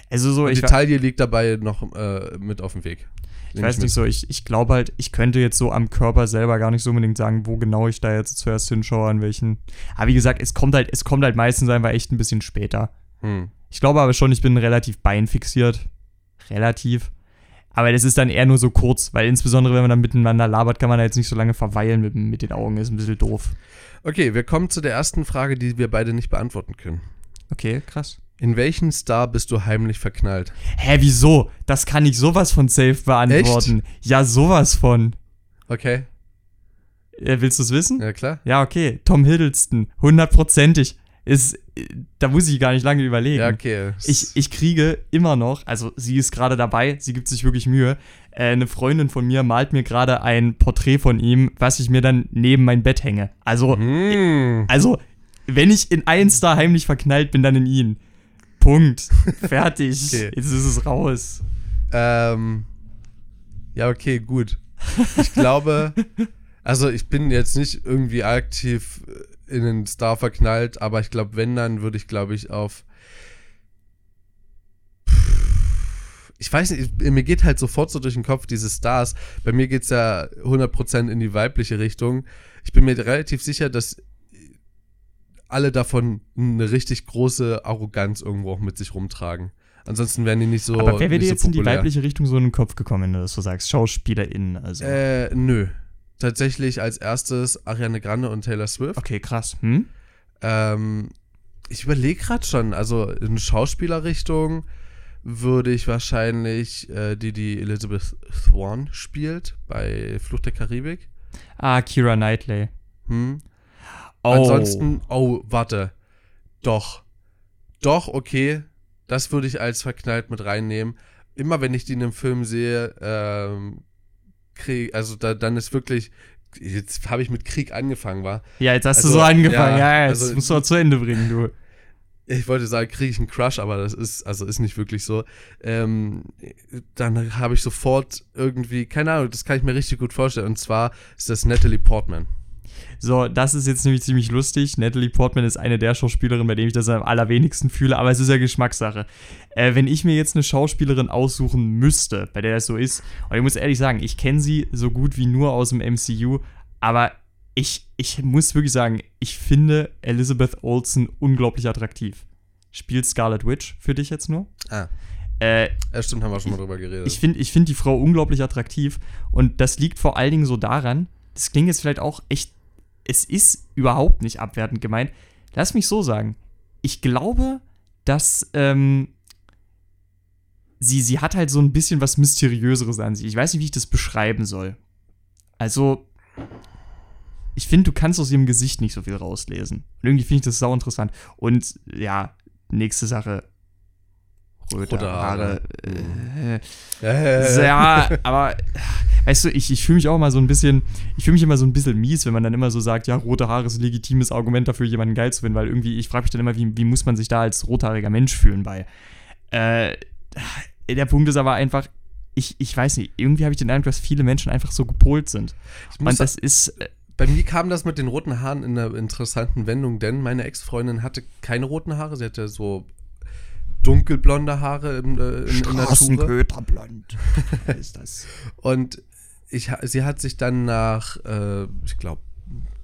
Also so, Und ich, die Taille liegt dabei noch äh, mit auf dem Weg. Ich weiß nicht so, ich, ich glaube halt, ich könnte jetzt so am Körper selber gar nicht so unbedingt sagen, wo genau ich da jetzt zuerst hinschaue, an welchen. Aber wie gesagt, es kommt halt, es kommt halt meistens einfach echt ein bisschen später. Hm. Ich glaube aber schon, ich bin relativ beinfixiert. Relativ. Aber das ist dann eher nur so kurz, weil insbesondere wenn man dann miteinander labert, kann man da jetzt nicht so lange verweilen mit, mit den Augen. Ist ein bisschen doof. Okay, wir kommen zu der ersten Frage, die wir beide nicht beantworten können. Okay, krass. In welchen Star bist du heimlich verknallt? Hä, wieso? Das kann ich sowas von safe beantworten. Ja, sowas von. Okay, Äh, willst du es wissen? ja klar. Ja, okay. Tom Hiddleston, hundertprozentig. Ist, da muss ich gar nicht lange überlegen. Ja, okay. Ich, ich kriege immer noch, also sie ist gerade dabei, sie gibt sich wirklich Mühe. Äh, eine Freundin von mir malt mir gerade ein Porträt von ihm, was ich mir dann neben mein Bett hänge. Also, Hm. also wenn ich in einen Star heimlich verknallt bin, dann in ihn. Punkt. Fertig. Okay. Jetzt ist es raus. Ähm, ja, okay, gut. Ich glaube, also ich bin jetzt nicht irgendwie aktiv in einen Star verknallt, aber ich glaube, wenn, dann würde ich, glaube ich, auf. Ich weiß nicht, ich- mir geht halt sofort so durch den Kopf diese Stars. Bei mir geht es ja 100% in die weibliche Richtung. Ich bin mir relativ sicher, dass alle davon eine richtig große Arroganz irgendwo auch mit sich rumtragen. Ansonsten wären die nicht so. Aber wer wäre dir so jetzt in die weibliche Richtung so in den Kopf gekommen, wenn du das so sagst? SchauspielerInnen, also. Äh, nö. Tatsächlich als erstes Ariana Grande und Taylor Swift. okay, krass. Hm? Ähm, ich überlege gerade schon, also in Schauspielerrichtung würde ich wahrscheinlich äh, die, die Elizabeth Swan spielt bei Flucht der Karibik. Ah, Kira Knightley. Hm? Oh. Ansonsten, oh, warte. Doch. Doch, okay. Das würde ich als verknallt mit reinnehmen. Immer wenn ich die in einem Film sehe, ähm, Krieg, also da, dann ist wirklich, jetzt habe ich mit Krieg angefangen, war. Ja, jetzt hast Also, du so angefangen. ja, Ja, jetzt also- musst du auch zu Ende bringen, du. Ich wollte sagen, kriege ich einen Crush, aber das ist, also ist nicht wirklich so. Ähm, dann habe ich sofort irgendwie, keine Ahnung, das kann ich mir richtig gut vorstellen. Und zwar ist das Natalie Portman. So, das ist jetzt nämlich ziemlich lustig. Natalie Portman ist eine der Schauspielerinnen, bei denen ich das am allerwenigsten fühle, aber es ist ja Geschmackssache. Äh, wenn ich mir jetzt eine Schauspielerin aussuchen müsste, bei der das so ist, und ich muss ehrlich sagen, ich kenne sie so gut wie nur aus dem MCU, aber ich, ich muss wirklich sagen, ich finde Elizabeth Olsen unglaublich attraktiv. Spielt Scarlet Witch für dich jetzt nur? Ah. Äh, Ja, stimmt, haben wir schon mal drüber geredet. ich finde ich find die Frau unglaublich attraktiv und das liegt vor allen Dingen so daran, das klingt jetzt vielleicht auch echt, es ist überhaupt nicht abwertend gemeint. Lass mich so sagen, ich glaube, dass ähm, sie, sie hat halt so ein bisschen was Mysteriöseres an sich. Ich weiß nicht, wie ich das beschreiben soll. Also, ich finde, du kannst aus ihrem Gesicht nicht so viel rauslesen. Und irgendwie finde ich das sau interessant. Und ja, nächste Sache. Rote, Rote Haare. Haare. Äh, ja, aber weißt du, ich, ich fühle mich auch immer so ein bisschen, ich fühle mich immer so ein bisschen mies, wenn man dann immer so sagt, ja, rote Haare ist ein legitimes Argument dafür, jemanden geil zu finden, weil irgendwie, ich frage mich dann immer, wie, wie muss man sich da als rothaariger Mensch fühlen bei. Äh, der Punkt ist aber einfach, ich, ich weiß nicht, irgendwie habe ich den Eindruck, dass viele Menschen einfach so gepolt sind. Und das ist, äh, bei mir kam das mit den roten Haaren in einer interessanten Wendung, denn meine Ex-Freundin hatte keine roten Haare, sie hatte so dunkelblonde Haare in, äh, in, in Natur. Straßenköterblond. ist das. Und ich, sie hat sich dann nach, äh, ich glaube,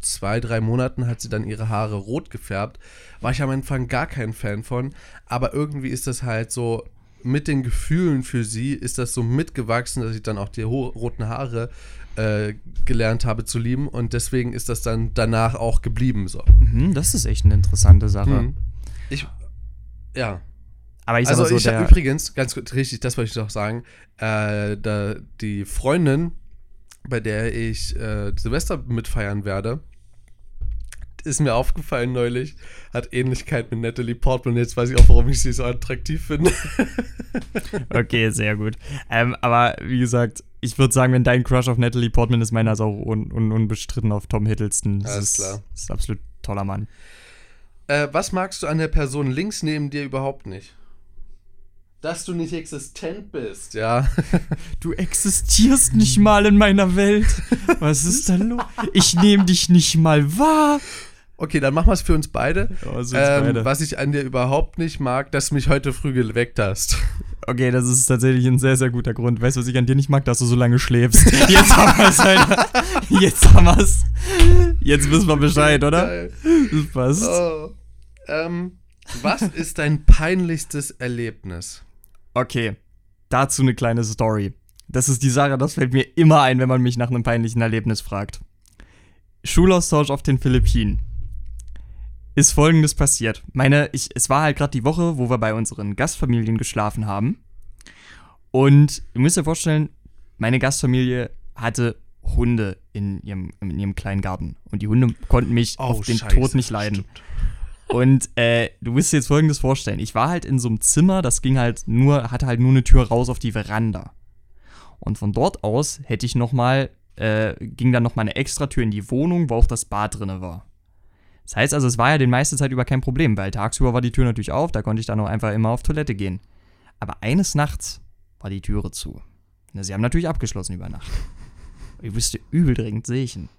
zwei, drei Monaten hat sie dann ihre Haare rot gefärbt. War ich am Anfang gar kein Fan von, aber irgendwie ist das halt so, mit den Gefühlen für sie ist das so mitgewachsen, dass ich dann auch die roten Haare äh, gelernt habe zu lieben und deswegen ist das dann danach auch geblieben so. Mhm, das ist echt eine interessante Sache. Mhm. Ich, ja. Aber ich sag also so, ich habe übrigens, ganz richtig, das wollte ich noch sagen, äh, da die Freundin, bei der ich äh, Silvester mitfeiern werde, ist mir aufgefallen neulich, hat Ähnlichkeit mit Natalie Portman. Jetzt weiß ich auch, warum ich sie so attraktiv finde. Okay, sehr gut. Ähm, aber wie gesagt, ich würde sagen, wenn dein Crush auf Natalie Portman ist, meiner ist auch un un unbestritten auf Tom Hiddleston. Das Alles ist, klar. Das ist absolut toller Mann. Äh, was magst du an der Person links neben dir überhaupt nicht? Dass du nicht existent bist, ja. Du existierst nicht mal in meiner Welt. Was ist da los? Ich nehme dich nicht mal wahr. Okay, dann machen wir es für uns beide. Oh, Ähm, beide. was ich an dir überhaupt nicht mag, dass du mich heute früh geweckt hast. Okay, das ist tatsächlich ein sehr, sehr guter Grund. Weißt du, was ich an dir nicht mag? Dass du so lange schläfst. Jetzt haben wir es, Alter. Jetzt haben wir es. Jetzt wissen wir Bescheid, oder? Das passt. Oh. Ähm, was ist dein peinlichstes Erlebnis? Okay, dazu eine kleine Story. Das ist die Sache, das fällt mir immer ein, wenn man mich nach einem peinlichen Erlebnis fragt. Schulaustausch auf den Philippinen. Ist folgendes passiert. Meine, ich, es war halt gerade die Woche, wo wir bei unseren Gastfamilien geschlafen haben. Und ihr müsst euch vorstellen, meine Gastfamilie hatte Hunde in ihrem, in ihrem kleinen Garten. Und die Hunde konnten mich auf den Scheiße, Tod nicht leiden. Und äh, du musst dir jetzt folgendes vorstellen. Ich war halt in so einem Zimmer, das ging halt nur, hatte halt nur eine Tür raus auf die Veranda. Und von dort aus hätte ich noch mal, äh, ging dann noch mal eine extra Tür in die Wohnung, wo auch das Bad drinne war. Das heißt also, es war ja die meiste Zeit über kein Problem, weil tagsüber war die Tür natürlich auf, da konnte ich dann auch einfach immer auf Toilette gehen. Aber eines Nachts war die Türe zu. Na, sie haben natürlich abgeschlossen über Nacht. Ich wusste übel dringend sehen.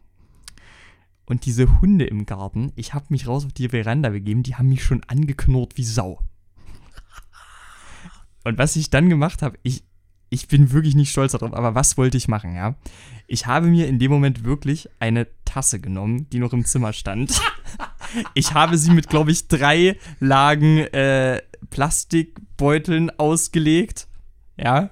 Und diese Hunde im Garten, ich habe mich raus auf die Veranda begeben, die haben mich schon angeknurrt wie Sau. Und was ich dann gemacht habe, ich, ich bin wirklich nicht stolz darauf, aber was wollte ich machen, ja? Ich habe mir in dem Moment wirklich eine Tasse genommen, die noch im Zimmer stand. Ich habe sie mit, glaube ich, drei Lagen äh, Plastikbeuteln ausgelegt. Ja.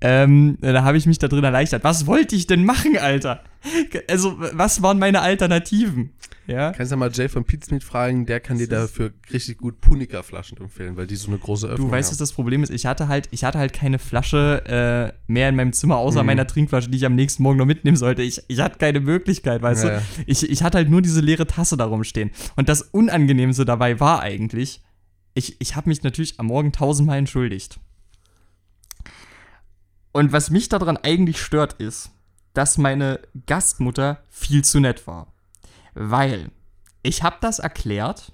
Ähm, da habe ich mich da drin erleichtert. Was wollte ich denn machen, Alter? Also, was waren meine Alternativen? Ja. Kannst ja mal Jay von Pizmeet fragen, der kann dir dafür richtig gut Punika-Flaschen empfehlen, weil die so eine große Öffnung Du weißt, was haben. das Problem ist? Ich hatte halt, ich hatte halt keine Flasche äh, mehr in meinem Zimmer, außer Mhm. meiner Trinkflasche, die ich am nächsten Morgen noch mitnehmen sollte. Ich, ich hatte keine Möglichkeit, weißt Ja, du? ja. Ich, ich hatte halt nur diese leere Tasse da rumstehen. Und das Unangenehmste dabei war eigentlich, ich, ich habe mich natürlich am Morgen tausendmal entschuldigt. Und was mich daran eigentlich stört, ist, dass meine Gastmutter viel zu nett war. Weil ich habe das erklärt.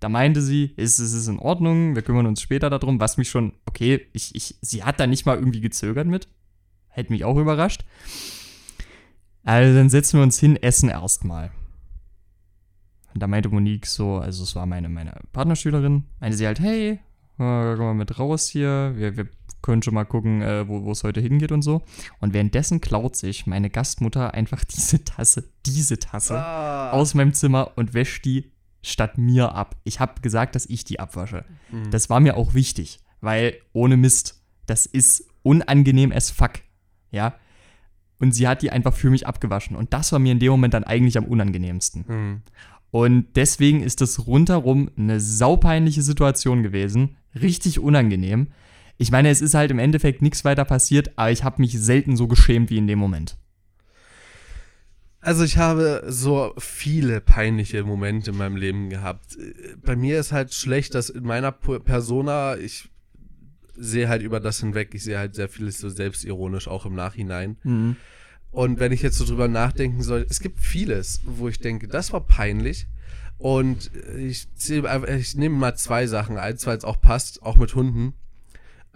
Da meinte sie, es, es ist in Ordnung, wir kümmern uns später darum, was mich schon, okay, ich, ich, sie hat da nicht mal irgendwie gezögert mit. Hätte mich auch überrascht. Also dann setzen wir uns hin, essen erstmal. Und da meinte Monique so, also es war meine, meine Partnerschülerin, meinte sie halt, hey, äh, komm mal mit raus hier, wir, wir können schon mal gucken, äh, wo es heute hingeht und so. Und währenddessen klaut sich meine Gastmutter einfach diese Tasse, diese Tasse Ah. aus meinem Zimmer und wäscht die statt mir ab. Ich habe gesagt, dass ich die abwasche. Mhm. Das war mir auch wichtig, weil ohne Mist, das ist unangenehm as fuck. Ja. Und sie hat die einfach für mich abgewaschen. Und das war mir in dem Moment dann eigentlich am unangenehmsten. Mhm. Und deswegen ist das rundherum eine saupeinliche Situation gewesen. Richtig unangenehm. Ich meine, es ist halt im Endeffekt nichts weiter passiert, aber ich habe mich selten so geschämt wie in dem Moment. Also ich habe so viele peinliche Momente in meinem Leben gehabt. Bei mir ist halt schlecht, dass in meiner Persona, ich sehe halt über das hinweg, ich sehe halt sehr vieles so selbstironisch, auch im Nachhinein. Und wenn ich jetzt so drüber nachdenken soll, es gibt vieles, wo ich denke, das war peinlich. Und ich, ich nehme mal zwei Sachen, eins, weil es auch passt, auch mit Hunden.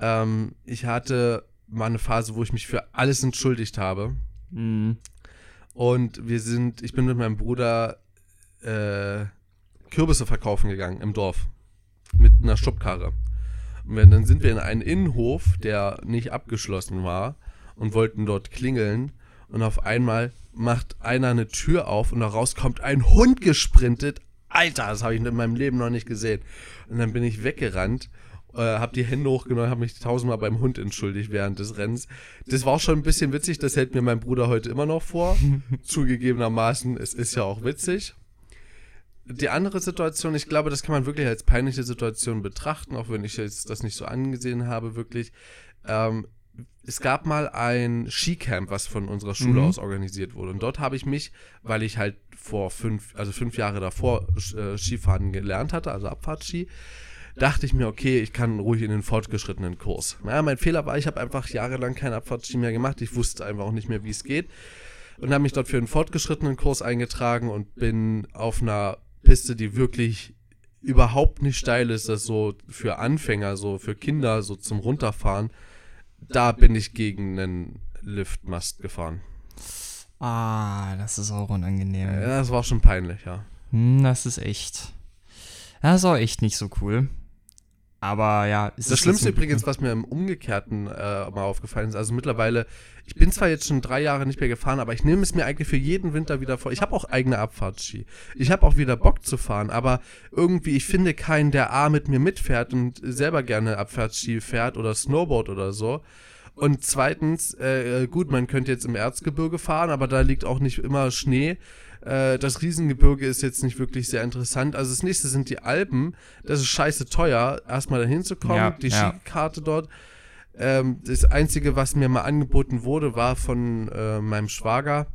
Ähm, ich hatte mal eine Phase, wo ich mich für alles entschuldigt habe. Mhm. Und wir sind, ich bin mit meinem Bruder äh, Kürbisse verkaufen gegangen im Dorf. Mit einer Schubkarre. Und dann sind wir in einen Innenhof, der nicht abgeschlossen war, und wollten dort klingeln. Und auf einmal macht einer eine Tür auf und daraus kommt ein Hund gesprintet. Alter, das habe ich in meinem Leben noch nicht gesehen. Und dann bin ich weggerannt, äh, habe die Hände hochgenommen, habe mich tausendmal beim Hund entschuldigt während des Rennens. Das war schon ein bisschen witzig, das hält mir mein Bruder heute immer noch vor. Zugegebenermaßen, es ist ja auch witzig. Die andere Situation, ich glaube, das kann man wirklich als peinliche Situation betrachten, auch wenn ich jetzt das nicht so angesehen habe, wirklich. Ähm, es gab mal ein Skicamp, was von unserer Schule Mhm. aus organisiert wurde. Und dort habe ich mich, weil ich halt vor fünf, also fünf Jahre davor äh, Skifahren gelernt hatte, also Abfahrtski, dachte ich mir, okay, ich kann ruhig in den fortgeschrittenen Kurs. Naja, mein Fehler war, ich habe einfach jahrelang keinen Abfahrtski mehr gemacht. Ich wusste einfach auch nicht mehr, wie es geht. Und habe mich dort für einen fortgeschrittenen Kurs eingetragen und bin auf einer Piste, die wirklich überhaupt nicht steil ist, das so für Anfänger, so für Kinder, so zum Runterfahren. Da bin ich gegen einen Liftmast gefahren. Ah, das ist auch unangenehm. Ja, das war schon peinlich, ja. Hm, das ist echt. Das ist auch echt nicht so cool. Aber ja, es Das ist Schlimmste Glück- übrigens, was mir im Umgekehrten äh, mal aufgefallen ist, also mittlerweile, ich bin zwar jetzt schon drei Jahre nicht mehr gefahren, aber ich nehme es mir eigentlich für jeden Winter wieder vor. Ich habe auch eigene Abfahrtski. Ich habe auch wieder Bock zu fahren, aber irgendwie, ich finde keinen, der A mit mir mitfährt und selber gerne Abfahrtski fährt oder Snowboard oder so. Und zweitens, äh, gut, man könnte jetzt im Erzgebirge fahren, aber da liegt auch nicht immer Schnee. Äh, das Riesengebirge ist jetzt nicht wirklich sehr interessant. Also das nächste sind die Alpen. Das ist scheiße teuer, erstmal dahin zu kommen. Ja, die ja. Skikarte dort. Ähm, das Einzige, was mir mal angeboten wurde, war von äh, meinem Schwager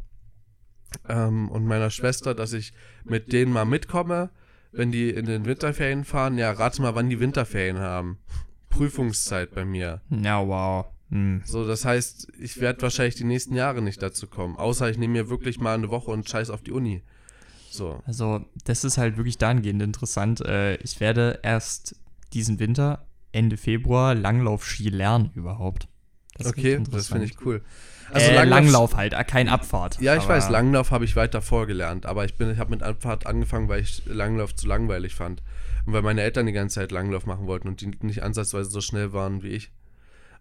ähm, und meiner Schwester, dass ich mit denen mal mitkomme, wenn die in den Winterferien fahren. Ja, rate mal, wann die Winterferien haben. Prüfungszeit bei mir. Ja, wow. Hm. So, das heißt, ich werde wahrscheinlich die nächsten Jahre nicht dazu kommen. Außer ich nehme mir wirklich mal eine Woche und scheiß auf die Uni. So. Also, das ist halt wirklich dahingehend interessant. Äh, ich werde erst diesen Winter, Ende Februar, Langlauf-Ski lernen überhaupt. Das okay, das finde ich cool. Also äh, Langlauf halt, äh, kein Abfahrt. Ja, ich weiß, Langlauf habe ich weiter vorgelernt, aber ich bin, ich habe mit Abfahrt angefangen, weil ich Langlauf zu langweilig fand. Und weil meine Eltern die ganze Zeit Langlauf machen wollten und die nicht ansatzweise so schnell waren wie ich.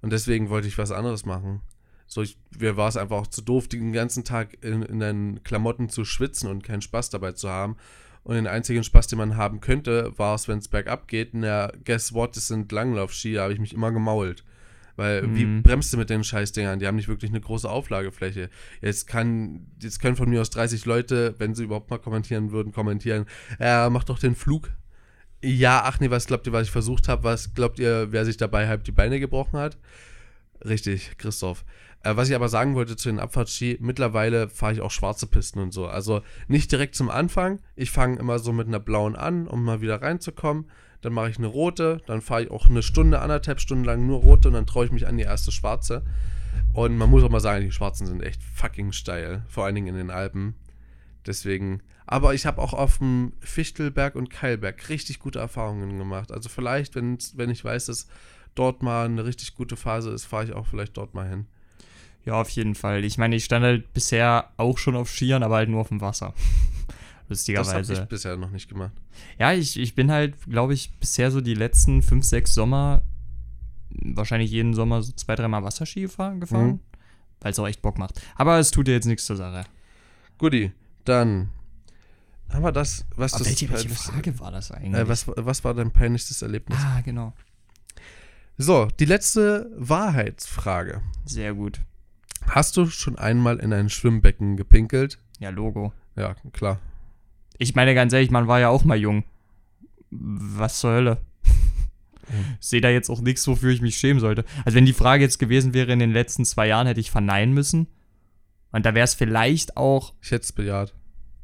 Und deswegen wollte ich was anderes machen. So, ich, mir war es einfach auch zu doof, den ganzen Tag in, in den Klamotten zu schwitzen und keinen Spaß dabei zu haben. Und den einzigen Spaß, den man haben könnte, war es, wenn es bergab geht. Na, guess what, es sind Langlaufski, da habe ich mich immer gemault. Weil, wie Mhm. bremst du mit den Scheißdingern? Die haben nicht wirklich eine große Auflagefläche. Jetzt kann, jetzt können von mir aus 30 Leute, wenn sie überhaupt mal kommentieren würden, kommentieren, ja, mach doch den Flug. Ja, ach nee, was glaubt ihr, was ich versucht habe? Was glaubt ihr, wer sich dabei halb die Beine gebrochen hat? Richtig, Christoph. Äh, was ich aber sagen wollte zu den Abfahrtski, mittlerweile fahre ich auch schwarze Pisten und so. Also nicht direkt zum Anfang. Ich fange immer so mit einer blauen an, um mal wieder reinzukommen. Dann mache ich eine rote, dann fahre ich auch eine Stunde, anderthalb Stunden lang nur rote und dann traue ich mich an die erste schwarze. Und man muss auch mal sagen, die schwarzen sind echt fucking steil. Vor allen Dingen in den Alpen. Deswegen. Aber ich habe auch auf dem Fichtelberg und Keilberg richtig gute Erfahrungen gemacht. Also vielleicht, wenn, wenn ich weiß, dass dort mal eine richtig gute Phase ist, fahre ich auch vielleicht dort mal hin. Ja, auf jeden Fall. Ich meine, ich stand halt bisher auch schon auf Skiern, aber halt nur auf dem Wasser. Das habe Lustigerweise. ich bisher noch nicht gemacht. Ja, ich, ich bin halt, glaube ich, bisher so die letzten fünf, sechs Sommer wahrscheinlich jeden Sommer so zwei, dreimal Wasserski gefahren, gefahren Mhm. weil es auch echt Bock macht. Aber es tut dir jetzt nichts zur Sache. Guti, dann haben wir das, was Aber das welche, welche Frage war das eigentlich? äh, was, was war dein peinlichstes Erlebnis? ah, genau. So, die letzte Wahrheitsfrage. Sehr gut. Hast du schon einmal in ein Schwimmbecken gepinkelt? Ja, Logo. Ja, klar. Ich meine ganz ehrlich, man war ja auch mal jung. Was zur Hölle? Ich sehe da jetzt auch nichts, wofür ich mich schämen sollte. Also wenn die Frage jetzt gewesen wäre, in den letzten zwei Jahren hätte ich verneinen müssen. Und da wäre es vielleicht auch. Ich hätte es bejaht.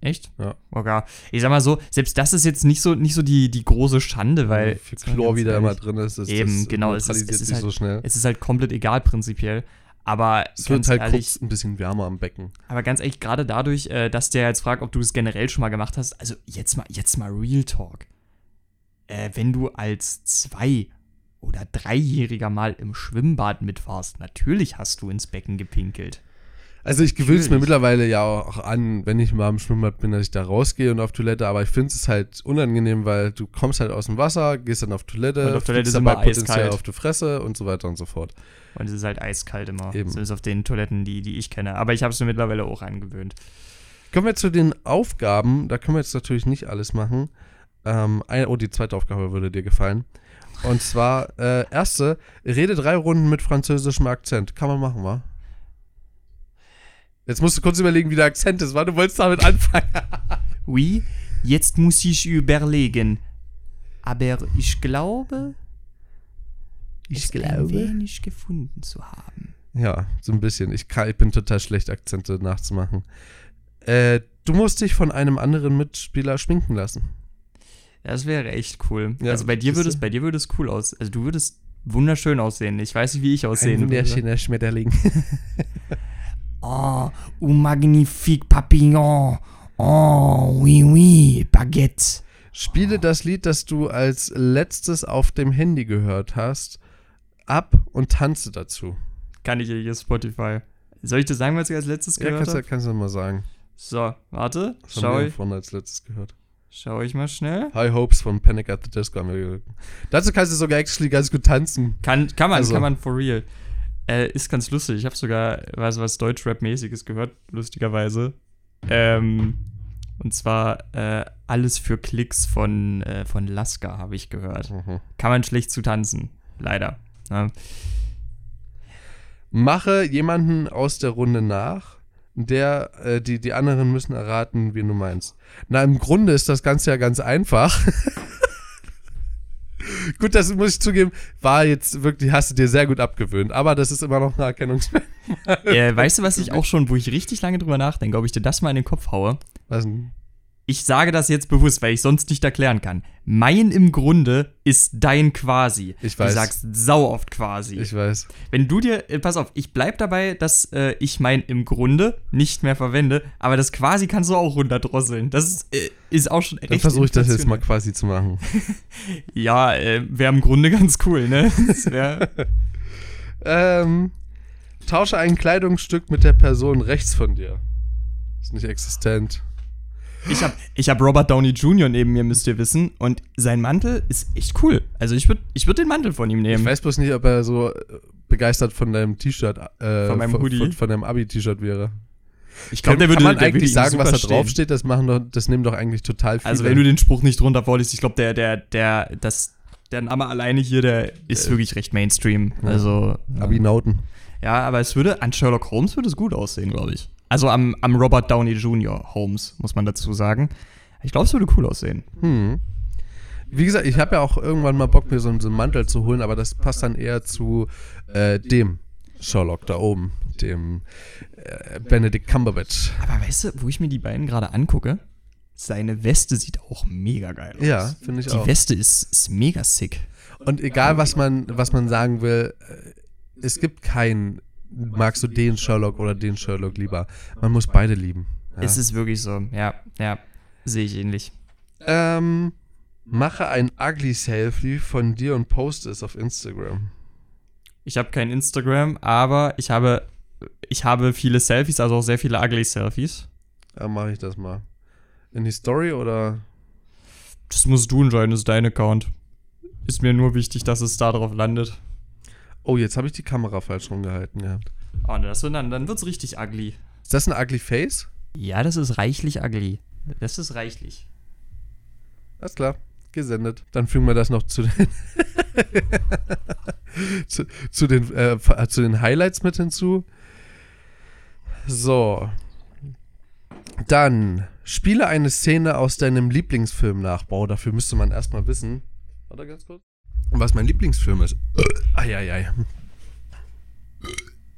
Echt? Ja. Okay. Ich sag mal so, selbst das ist jetzt nicht so, nicht so die, die große Schande, weil. Wie viel Chlor wieder immer drin ist. Das, Eben, das genau, es ist- es ist halt- so schnell. Es ist halt komplett egal prinzipiell. Aber Es wird halt ehrlich, kurz ein bisschen wärmer am Becken. aber ganz ehrlich, gerade dadurch, äh, dass der jetzt fragt, ob du es generell schon mal gemacht hast, also jetzt mal, jetzt mal Real Talk. Äh, wenn du als zwei- oder dreijähriger mal im Schwimmbad mitwarst, natürlich hast du ins Becken gepinkelt. Also ich gewöhne es mir mittlerweile ja auch an, wenn ich mal im Schwimmbad bin, dass ich da rausgehe und auf Toilette, aber ich finde es halt unangenehm, weil du kommst halt aus dem Wasser, gehst dann auf Toilette, Und auf Toilette ist dabei potenziell eiskalt. auf die Fresse und so weiter und so fort. Und es ist halt eiskalt immer. Eben. Zumindest auf den Toiletten, die, die ich kenne. Aber ich habe es mir mittlerweile auch angewöhnt. Kommen wir zu den Aufgaben, da können wir jetzt natürlich nicht alles machen. Ähm, eine, oh, die zweite Aufgabe würde dir gefallen. Und zwar, äh, erste, rede drei Runden mit französischem Akzent. Kann man machen, wa? Jetzt musst du kurz überlegen, wie der Akzent ist, wa? Du wolltest damit anfangen. Oui, jetzt muss ich überlegen. Aber ich glaube, es ein wenig gefunden zu haben. Ja, so ein bisschen. Ich, kann, ich bin total schlecht, Akzente nachzumachen. Äh, du musst dich von einem anderen Mitspieler schminken lassen. Das wäre echt cool. Ja, also bei dir würde es, bei dir würde es cool aus. Also du würdest wunderschön aussehen. Ich weiß nicht, wie ich Ein aussehen würde. wunderschöner Schmetterling. Oh, un magnifique papillon. Oh, oui, oui, baguette. Spiele das Lied, das du als letztes auf dem Handy gehört hast, ab und tanze dazu. Kann ich ja hier Spotify. Soll ich dir sagen, was ich als letztes Ja, gehört kannst, du- habe? kannst du mal sagen. So, warte. Was Schau haben wir ich, vorhin als letztes gehört? schau ich mal schnell. High Hopes von Panic at the Disco haben wir gehört. Dazu kannst du sogar actually ganz gut tanzen. Kann, kann man, Also- kann man for real. Äh, ist ganz lustig. Ich habe sogar was, was Deutschrap-mäßiges gehört, lustigerweise. Ähm, und zwar äh, alles für Klicks von, äh, von Lasker habe ich gehört. Mhm. Kann man schlecht zu tanzen. Leider. Ja. Mache jemanden aus der Runde nach, der, äh, die, die anderen müssen erraten, wen du meinst. Na, im Grunde ist das Ganze ja ganz einfach. gut, das muss ich zugeben, war jetzt wirklich, hast du dir sehr gut abgewöhnt, aber das ist immer noch ein Erkennungsmerkmal. äh, weißt du, was ich auch schon, wo ich richtig lange drüber nachdenke, ob ich dir das mal in den Kopf haue? Was denn? Ich sage das jetzt bewusst, weil ich sonst nicht erklären kann. Mein im Grunde ist dein quasi. Ich weiß. Du sagst sau oft quasi. Ich weiß. Wenn du dir, äh, pass auf, ich bleib dabei, dass äh, ich mein im Grunde nicht mehr verwende, aber das quasi kannst du auch runterdrosseln. Das ist, äh, ist auch schon Dann versuche ich das jetzt mal quasi zu machen. Ja, äh, wäre im Grunde ganz cool, ne? Das wär, Ähm, tausche ein Kleidungsstück mit der Person rechts von dir. Ist nicht existent. Ich habe ich hab Robert Downey Jr. neben mir, müsst ihr wissen, und sein Mantel ist echt cool. Also ich würde ich würd den Mantel von ihm Ich nehmen. weiß bloß nicht, ob er so äh, begeistert von deinem T-Shirt, äh, Von meinem Hoodie? von, von deinem Abi-T-shirt wäre. Ich glaube, der würde kann man der würde eigentlich ihm sagen, was da stehen. drauf steht? Das machen doch, das nehmen doch eigentlich total viele. Also wenn du den Spruch nicht drunter vorliest, ich glaube, der, der, der, das, der Name alleine hier, der ist wirklich recht Mainstream. Ja. Also, Abi-Nauten. ja, aber es würde, an Sherlock Holmes würde es gut aussehen, glaube ich. Also am, am Robert Downey Jr. Holmes, muss man dazu sagen. Ich glaube, es würde cool aussehen. Hm. Wie gesagt, ich habe ja auch irgendwann mal Bock, mir so, so einen Mantel zu holen, aber das passt dann eher zu äh, dem Sherlock da oben, dem äh, Benedict Cumberbatch. Aber weißt du, wo ich mir die beiden gerade angucke, seine Weste sieht auch mega geil aus. Ja, finde ich Die auch. Weste ist, ist mega sick. Und egal, was man, was man sagen will, äh, es gibt keinen, magst du den Sherlock oder den Sherlock lieber. Man muss beide lieben. Ja. Es ist wirklich so, ja, ja, sehe ich ähnlich. Ähm, mache ein ugly Selfie von dir und poste es auf Instagram. Ich habe kein Instagram, aber ich habe, ich habe viele Selfies, also auch sehr viele ugly Selfies. Ja, mache ich das mal. In die Story oder? Das musst du entscheiden, das ist dein Account. Ist mir nur wichtig, dass es da drauf landet. Oh, jetzt habe ich die Kamera falsch rumgehalten gehabt. Oh, das, dann, dann wird's richtig ugly. Ist das ein ugly Face? Ja, das ist reichlich ugly. Das ist reichlich. Alles klar, gesendet. Dann fügen wir das noch zu den, zu, zu, den, äh, zu den Highlights mit hinzu. So. Dann spiele eine Szene aus deinem Lieblingsfilm nach. Boah, dafür müsste man erstmal wissen. Warte ganz kurz. Was mein Lieblingsfilm ist. Eieiei.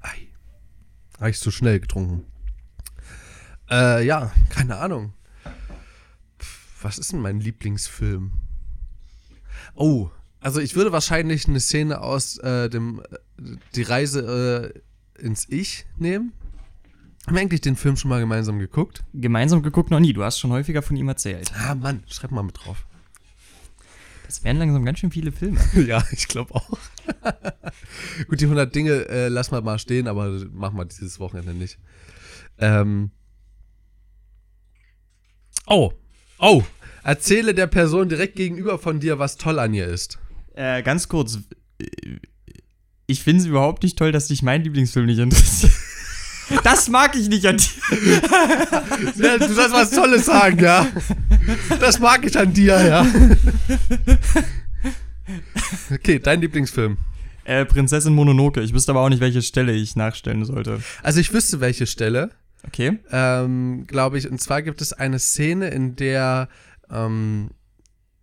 Ei. Habe ich zu schnell getrunken. Äh, ja, keine Ahnung. Was ist denn mein Lieblingsfilm? Oh, also ich würde wahrscheinlich eine Szene aus äh, dem äh, Die Reise äh, ins Ich nehmen. Haben wir eigentlich den Film schon mal gemeinsam geguckt? Gemeinsam geguckt noch nie, du hast schon häufiger von ihm erzählt. Ah, Mann, schreib mal mit drauf. Das wären langsam ganz schön viele Filme. ja, ich glaube auch. Gut, die 100 Dinge äh, lassen wir mal stehen, aber machen wir dieses Wochenende nicht. Ähm. Oh. Oh. Erzähle der Person direkt gegenüber von dir, was toll an ihr ist. Äh, ganz kurz. Ich finde es überhaupt nicht toll, dass dich mein Lieblingsfilm nicht interessiert. Das mag ich nicht an dir. Ja, du sollst was Tolles sagen, ja. Das mag ich an dir, ja. Okay, dein Lieblingsfilm. Äh, Prinzessin Mononoke. Ich wüsste aber auch nicht, welche Stelle ich nachstellen sollte. Also ich wüsste, welche Stelle, Okay. ähm, glaube ich. Und zwar gibt es eine Szene, in der, ähm,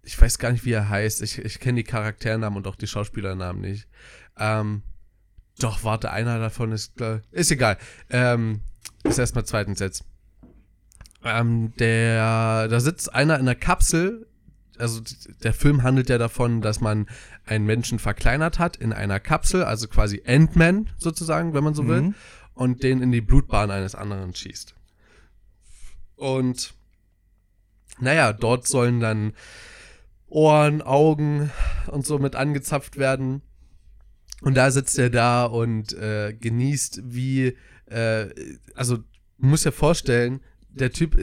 ich weiß gar nicht, wie er heißt. Ich, ich kenne die Charakternamen und auch die Schauspielernamen nicht. Ähm, doch, warte, einer davon ist, ist egal. Ähm, ist erstmal zweitens jetzt. Ähm, der, da sitzt einer in einer Kapsel. Also der Film handelt ja davon, dass man einen Menschen verkleinert hat in einer Kapsel, also quasi Ant-Man sozusagen, wenn man so will, Mhm. und den in die Blutbahn eines anderen schießt. Und naja, dort sollen dann Ohren, Augen und so mit angezapft werden. Und da sitzt er da und äh, genießt, wie, äh, also musst dir vorstellen, der Typ,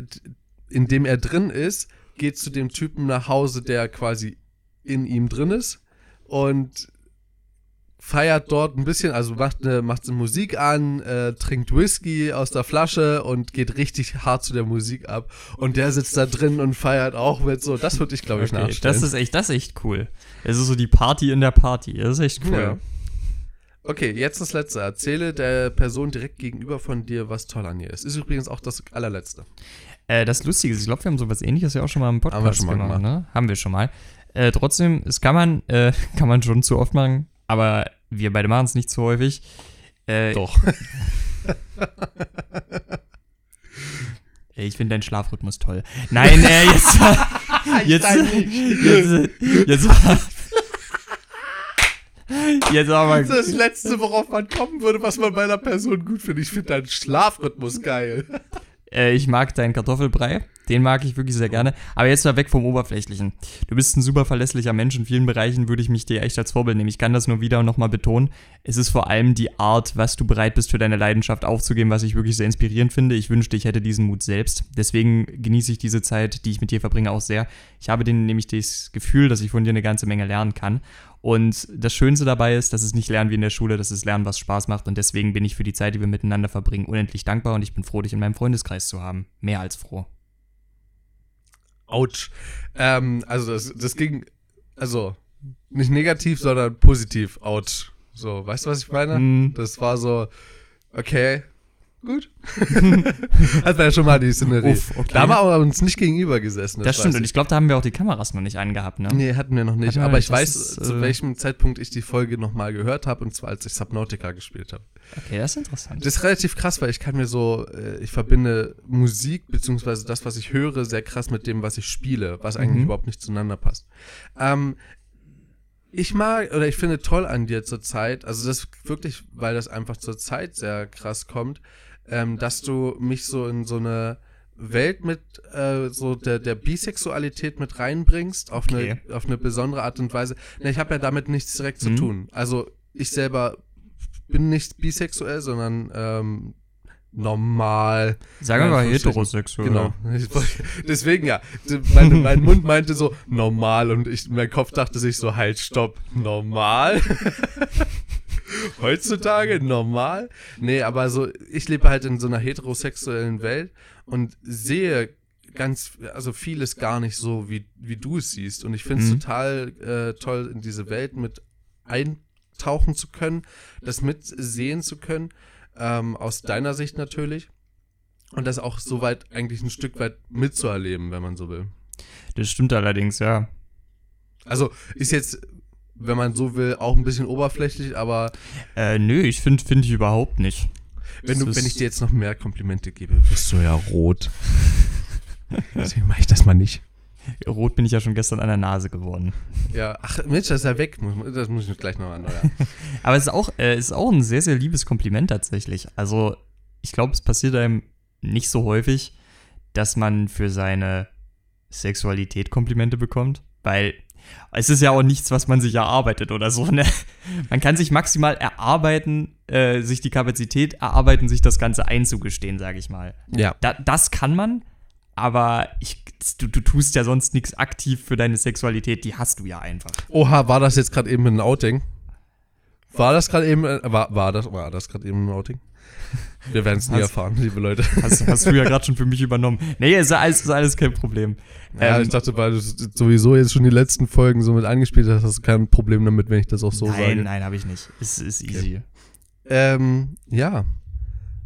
in dem er drin ist, geht zu dem Typen nach Hause, der quasi in ihm drin ist und feiert dort ein bisschen, also macht eine, macht eine Musik an, äh, trinkt Whisky aus der Flasche und geht richtig hart zu der Musik ab. Und der sitzt da drin und feiert auch mit so. Das würde ich, glaube ich, Okay, nachstellen. das ist echt, das ist echt cool. Es ist so die Party in der Party. Das ist echt cool. Ja. Okay, jetzt das letzte. Erzähle der Person direkt gegenüber von dir, was toll an ihr ist. Ist übrigens auch das allerletzte. Äh, das Lustige ist, ich glaube, wir haben sowas ähnliches ja auch schon mal im Podcast Haben wir schon mal gemacht, gemacht. ne? Haben wir schon mal. Äh, trotzdem, es kann man, äh, kann man schon zu oft machen, aber wir beide machen es nicht zu häufig. Äh, Doch. Ich finde deinen Schlafrhythmus toll. Nein, äh, jetzt. jetzt, jetzt, jetzt, jetzt aber. Das letzte, worauf man kommen würde, was man bei einer Person gut findet. Ich finde deinen Schlafrhythmus geil. Äh, ich mag deinen Kartoffelbrei. Den mag ich wirklich sehr gerne. Aber jetzt mal weg vom Oberflächlichen. Du bist ein super verlässlicher Mensch. In vielen Bereichen würde ich mich dir echt als Vorbild nehmen. Ich kann das nur wieder und nochmal betonen. Es ist vor allem die Art, was du bereit bist, für deine Leidenschaft aufzugeben, was ich wirklich sehr inspirierend finde. Ich wünschte, ich hätte diesen Mut selbst. Deswegen genieße ich diese Zeit, die ich mit dir verbringe, auch sehr. Ich habe den, nämlich das Gefühl, dass ich von dir eine ganze Menge lernen kann. Und das Schönste dabei ist, dass es nicht Lernen wie in der Schule, das ist Lernen, was Spaß macht. Und deswegen bin ich für die Zeit, die wir miteinander verbringen, unendlich dankbar und ich bin froh, dich in meinem Freundeskreis zu haben. Mehr als froh. Autsch. Ähm, also das, das ging, also nicht negativ, sondern positiv. Autsch. So, weißt du, was ich meine? Mm. Das war so, okay, gut. Hatten wir ja schon mal die Szenerie. Uff, okay. Da haben wir aber uns nicht gegenüber gesessen. Das, stimmt. weiß Und ich glaube, da haben wir auch die Kameras noch nicht angehabt, ne? Nee, hatten wir noch nicht. Hatten wir aber nicht. ich Das weiß, ist, zu äh, welchem Zeitpunkt ich die Folge nochmal gehört habe, und zwar als ich Subnautica gespielt habe. Okay, das ist interessant. Das ist relativ krass, weil ich kann mir so, äh, ich verbinde Musik beziehungsweise das, was ich höre, sehr krass mit dem, was ich spiele, was eigentlich Mhm. überhaupt nicht zueinander passt. Ähm, ich mag, oder ich finde toll an dir zur Zeit, also das wirklich, weil das einfach zur Zeit sehr krass kommt, ähm, dass du mich so in so eine Welt mit äh, so der, der Bisexualität mit reinbringst, auf, Okay. eine, auf eine besondere Art und Weise. Ne, ich habe ja damit nichts direkt zu Mhm. tun. Also ich selber bin nicht bisexuell, sondern ähm, normal. Sagen wir mal heterosexuell. Genau. Deswegen ja. Meine, mein Mund meinte so normal und ich, mein Kopf dachte sich so halt stopp normal. Heutzutage normal? Nee, aber so ich lebe halt in so einer heterosexuellen Welt und sehe ganz also vieles gar nicht so wie wie du es siehst und ich finde es Mhm. total äh, toll in diese Welt mit eintauchen zu können, das mitsehen zu können ähm, aus deiner Sicht natürlich. Und das auch so weit eigentlich ein Stück weit mitzuerleben, wenn man so will. Das stimmt allerdings, ja. Also ist jetzt, wenn man so will, auch ein bisschen oberflächlich, aber Äh, nö, ich finde find ich überhaupt nicht. wenn, du, wenn ich dir jetzt noch mehr Komplimente gebe, bist du ja rot. Deswegen mache ich das mal nicht. Rot bin ich ja schon gestern an der Nase geworden. Ja, ach Mensch, das ist ja weg. Das muss ich gleich noch erneuern. Aber es ist auch, äh, es ist auch ein sehr, sehr liebes Kompliment tatsächlich. Also, ich glaube, es passiert einem nicht so häufig, dass man für seine Sexualität Komplimente bekommt, weil es ist ja auch nichts, was man sich erarbeitet oder so. Ne? Man kann sich maximal erarbeiten, äh, sich die Kapazität erarbeiten, sich das Ganze einzugestehen, sage ich mal. Ja. Da, das kann man, aber ich, du, du tust ja sonst nichts aktiv für deine Sexualität, die hast du ja einfach. Oha, war das jetzt gerade eben ein Outing? War das gerade eben, äh, war, war das, war das gerade eben ein Outing? Wir werden es nie Hast- erfahren, liebe Leute. Hast, hast du ja gerade schon für mich übernommen. Nee, ist alles, ist alles kein Problem. Ja, Ähm, ich dachte, weil du sowieso jetzt schon die letzten Folgen so mit eingespielt hast, hast du kein Problem damit, wenn ich das auch so nein, sage. nein, habe ich nicht. Es ist easy. Ähm, ja.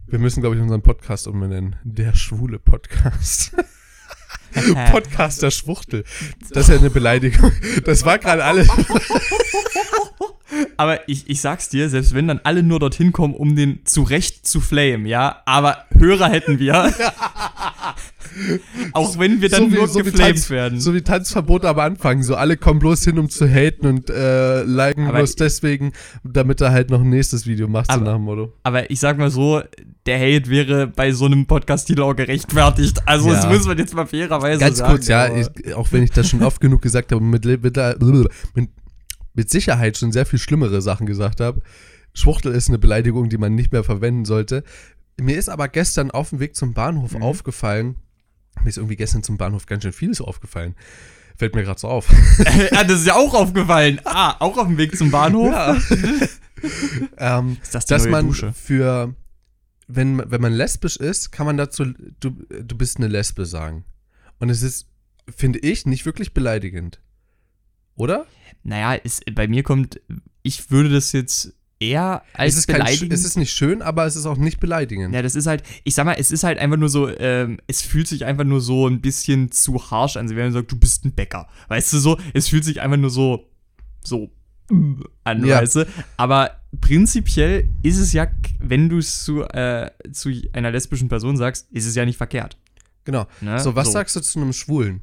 Wir müssen, glaube ich, unseren Podcast umbenennen. Der schwule Podcast. Podcast der Schwuchtel. Das ist ja eine Beleidigung. Das war gerade alles. Aber ich, ich sag's dir, selbst wenn dann alle nur dorthin kommen, um den zurecht zu flamen, ja, aber Hörer hätten wir. Auch wenn wir dann nur geflamed Tanz, werden. so wie Tanzverbot am Anfang. So alle kommen bloß hin, um zu haten und äh, liken Aber bloß deswegen, damit er halt noch ein nächstes Video macht, so Aber- nach dem Motto. aber ich sag mal so, der Hate wäre bei so einem Podcast-Titel auch gerechtfertigt. Also das Ja. muss man jetzt mal fairerweise Ganz sagen. kurz, ja, ich, auch wenn ich das schon oft genug gesagt habe, mit, mit, mit, mit Sicherheit schon sehr viel schlimmere Sachen gesagt habe. Schwuchtel ist eine Beleidigung, die man nicht mehr verwenden sollte. Mir ist aber gestern auf dem Weg zum Bahnhof Mhm. aufgefallen, mir ist irgendwie gestern zum Bahnhof ganz schön vieles aufgefallen. Fällt mir gerade so auf. ja, das ist ja auch aufgefallen. Ah, auch auf dem Weg zum Bahnhof. Ja. ähm, Ist das die dass neue man Dusche? für, wenn, wenn man lesbisch ist, kann man dazu, du, du bist eine Lesbe sagen. Und es ist, finde ich, nicht wirklich beleidigend. Oder? Naja, ist, bei mir kommt, ich würde das jetzt eher als es ist, kein, beleidigend. es ist nicht schön, aber es ist auch nicht beleidigend. Ja, das ist halt, ich sag mal, es ist halt einfach nur so, ähm, es fühlt sich einfach nur so ein bisschen zu harsh an, wenn man sagt, du bist ein Bäcker. Weißt du so, es fühlt sich einfach nur so, so an, Ja. weißt du. Aber prinzipiell ist es ja, wenn du es zu, äh, zu einer lesbischen Person sagst, ist es ja nicht verkehrt. Genau. Ne? So, was So. sagst du zu einem Schwulen?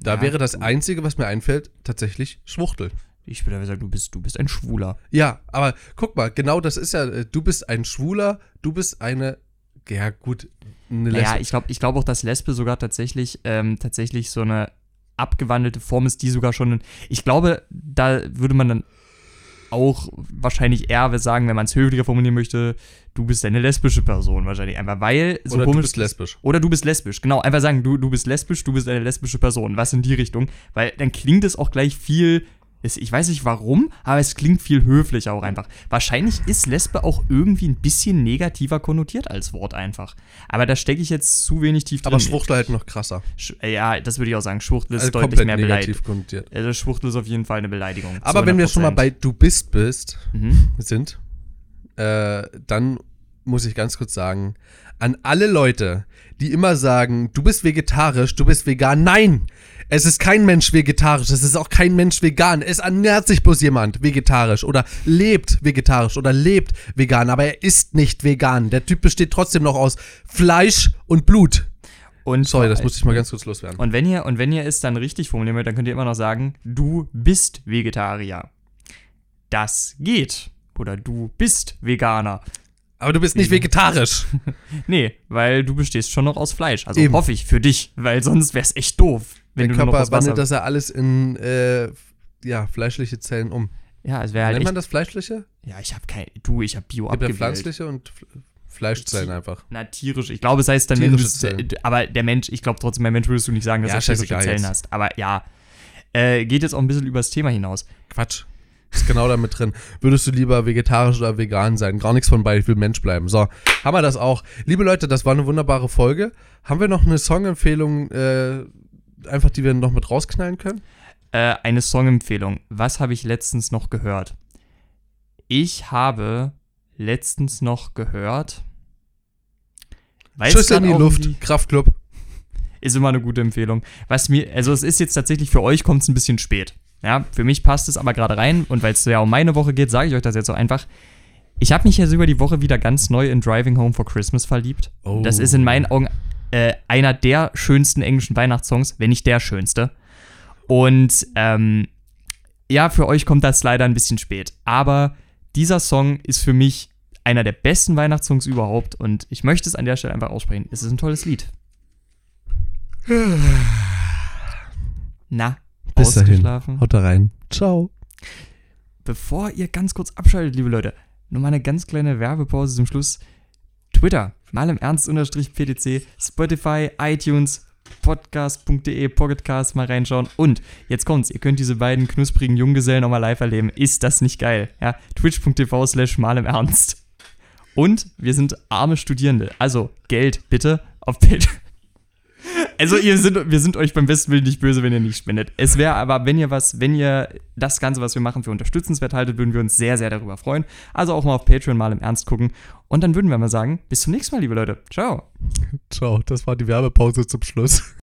Da Ja, wäre das Einzige, was mir einfällt, tatsächlich Schwuchtel. Ich würde sagen, du bist, du bist ein Schwuler. Ja, aber guck mal, genau das ist ja, äh, du bist ein Schwuler, du bist eine, ja gut, eine Naja, Lesbe. ich glaube ich glaub auch, dass Lesbe sogar tatsächlich, ähm, tatsächlich so eine abgewandelte Form ist, die sogar schon. Ich glaube, da würde man dann auch wahrscheinlich eher sagen, wenn man es höflicher formulieren möchte, du bist eine lesbische Person wahrscheinlich einfach, weil so Oder du komisch bist lesbisch. oder du bist lesbisch, genau, einfach sagen, du, du bist lesbisch, du bist eine lesbische Person, was in die Richtung, weil dann klingt es auch gleich viel, ich weiß nicht warum, aber es klingt viel höflicher auch einfach. Wahrscheinlich ist Lesbe auch irgendwie ein bisschen negativer konnotiert als Wort einfach. Aber da stecke ich jetzt zu wenig tief drin. Aber Schwuchtel halt noch krasser. Sch ja, das würde ich auch sagen. Schwuchtel ist Also deutlich mehr negativ beleidigt. konnotiert. Also Schwuchtel ist auf jeden Fall eine Beleidigung. Aber zu wenn wir schon mal 100%. bei du bist bist, Mhm. sind, äh, dann muss ich ganz kurz sagen, an alle Leute, die immer sagen, du bist vegetarisch, du bist vegan, nein! Es ist kein Mensch vegetarisch, es ist auch kein Mensch vegan. Es ernährt sich bloß jemand vegetarisch oder lebt vegetarisch oder lebt vegan, aber er ist nicht vegan. Der Typ besteht trotzdem noch aus Fleisch und Blut. Und Sorry, das musste ich mal ganz kurz loswerden. Und wenn ihr, und wenn ihr es dann richtig formulieren wollt, dann könnt ihr immer noch sagen, du bist Vegetarier. Das geht. Oder du bist Veganer. Aber du bist nicht vegetarisch. Nee, weil du bestehst schon noch aus Fleisch. Also Eben. hoffe ich für dich, weil sonst wäre es echt doof, wenn Der du nur noch Körper aus Wasser... wandelt das ja alles in äh, ja, fleischliche Zellen um. ja, es wäre halt Nennt man echt, das fleischliche? Ja, ich habe kein... Du, ich habe Bio Gibt ja abgewählt. pflanzliche und F- Fleischzellen einfach. Na, tierisch. Ich glaube, es heißt dann, wenn du Tierische Zellen. Aber der Mensch, ich glaube trotzdem, bei Mensch würdest du nicht sagen, dass Ja, du tierische scheißegal Zellen jetzt. hast. Aber ja. Äh, geht jetzt auch ein bisschen übers Thema hinaus. Quatsch. Ist genau damit drin. Würdest du lieber vegetarisch oder vegan sein? Gar nichts von beiden. Ich will Mensch bleiben. So, haben wir das auch. Liebe Leute, das war eine wunderbare Folge. Haben wir noch eine Songempfehlung, äh, einfach die wir noch mit rausknallen können? Äh, eine Songempfehlung. Was habe ich letztens noch gehört? Ich habe letztens noch gehört. Weiß Schüsse in die Luft, Kraftclub. Ist immer eine gute Empfehlung. Was mir, also es ist jetzt tatsächlich für euch kommt es ein bisschen spät. Ja, für mich passt es aber gerade rein und weil es ja um meine Woche geht, sage ich euch das jetzt so einfach. Ich habe mich jetzt über die Woche wieder ganz neu in Driving Home for Christmas verliebt. Oh. Das ist in meinen Augen äh, einer der schönsten englischen Weihnachtssongs, wenn nicht der schönste. Und ähm, ja, für euch kommt das leider ein bisschen spät. Aber dieser Song ist für mich einer der besten Weihnachtssongs überhaupt und ich möchte es an der Stelle einfach aussprechen. Es ist ein tolles Lied. Na, Bis dahin. ausgeschlafen? Haut da rein. Ciao. Bevor ihr ganz kurz abschaltet, liebe Leute, nur mal eine ganz kleine Werbepause zum Schluss. Twitter, mal im Ernst unterstrich PTC, Spotify, iTunes, podcast.de, Pocketcast mal reinschauen. Und jetzt kommt's, ihr könnt diese beiden knusprigen Junggesellen nochmal live erleben. Ist das nicht geil? Ja, twitch.tv slash mal im Ernst. Und wir sind arme Studierende. Also Geld bitte auf Patreon. Also ihr sind, wir sind euch beim besten Willen nicht böse, wenn ihr nicht spendet. Es wäre aber, wenn ihr was, wenn ihr das Ganze, was wir machen, für unterstützenswert haltet, würden wir uns sehr, sehr darüber freuen. Also auch mal auf Patreon mal im Ernst gucken. Und dann würden wir mal sagen, bis zum nächsten Mal, liebe Leute. Ciao. Ciao, das war die Werbepause zum Schluss.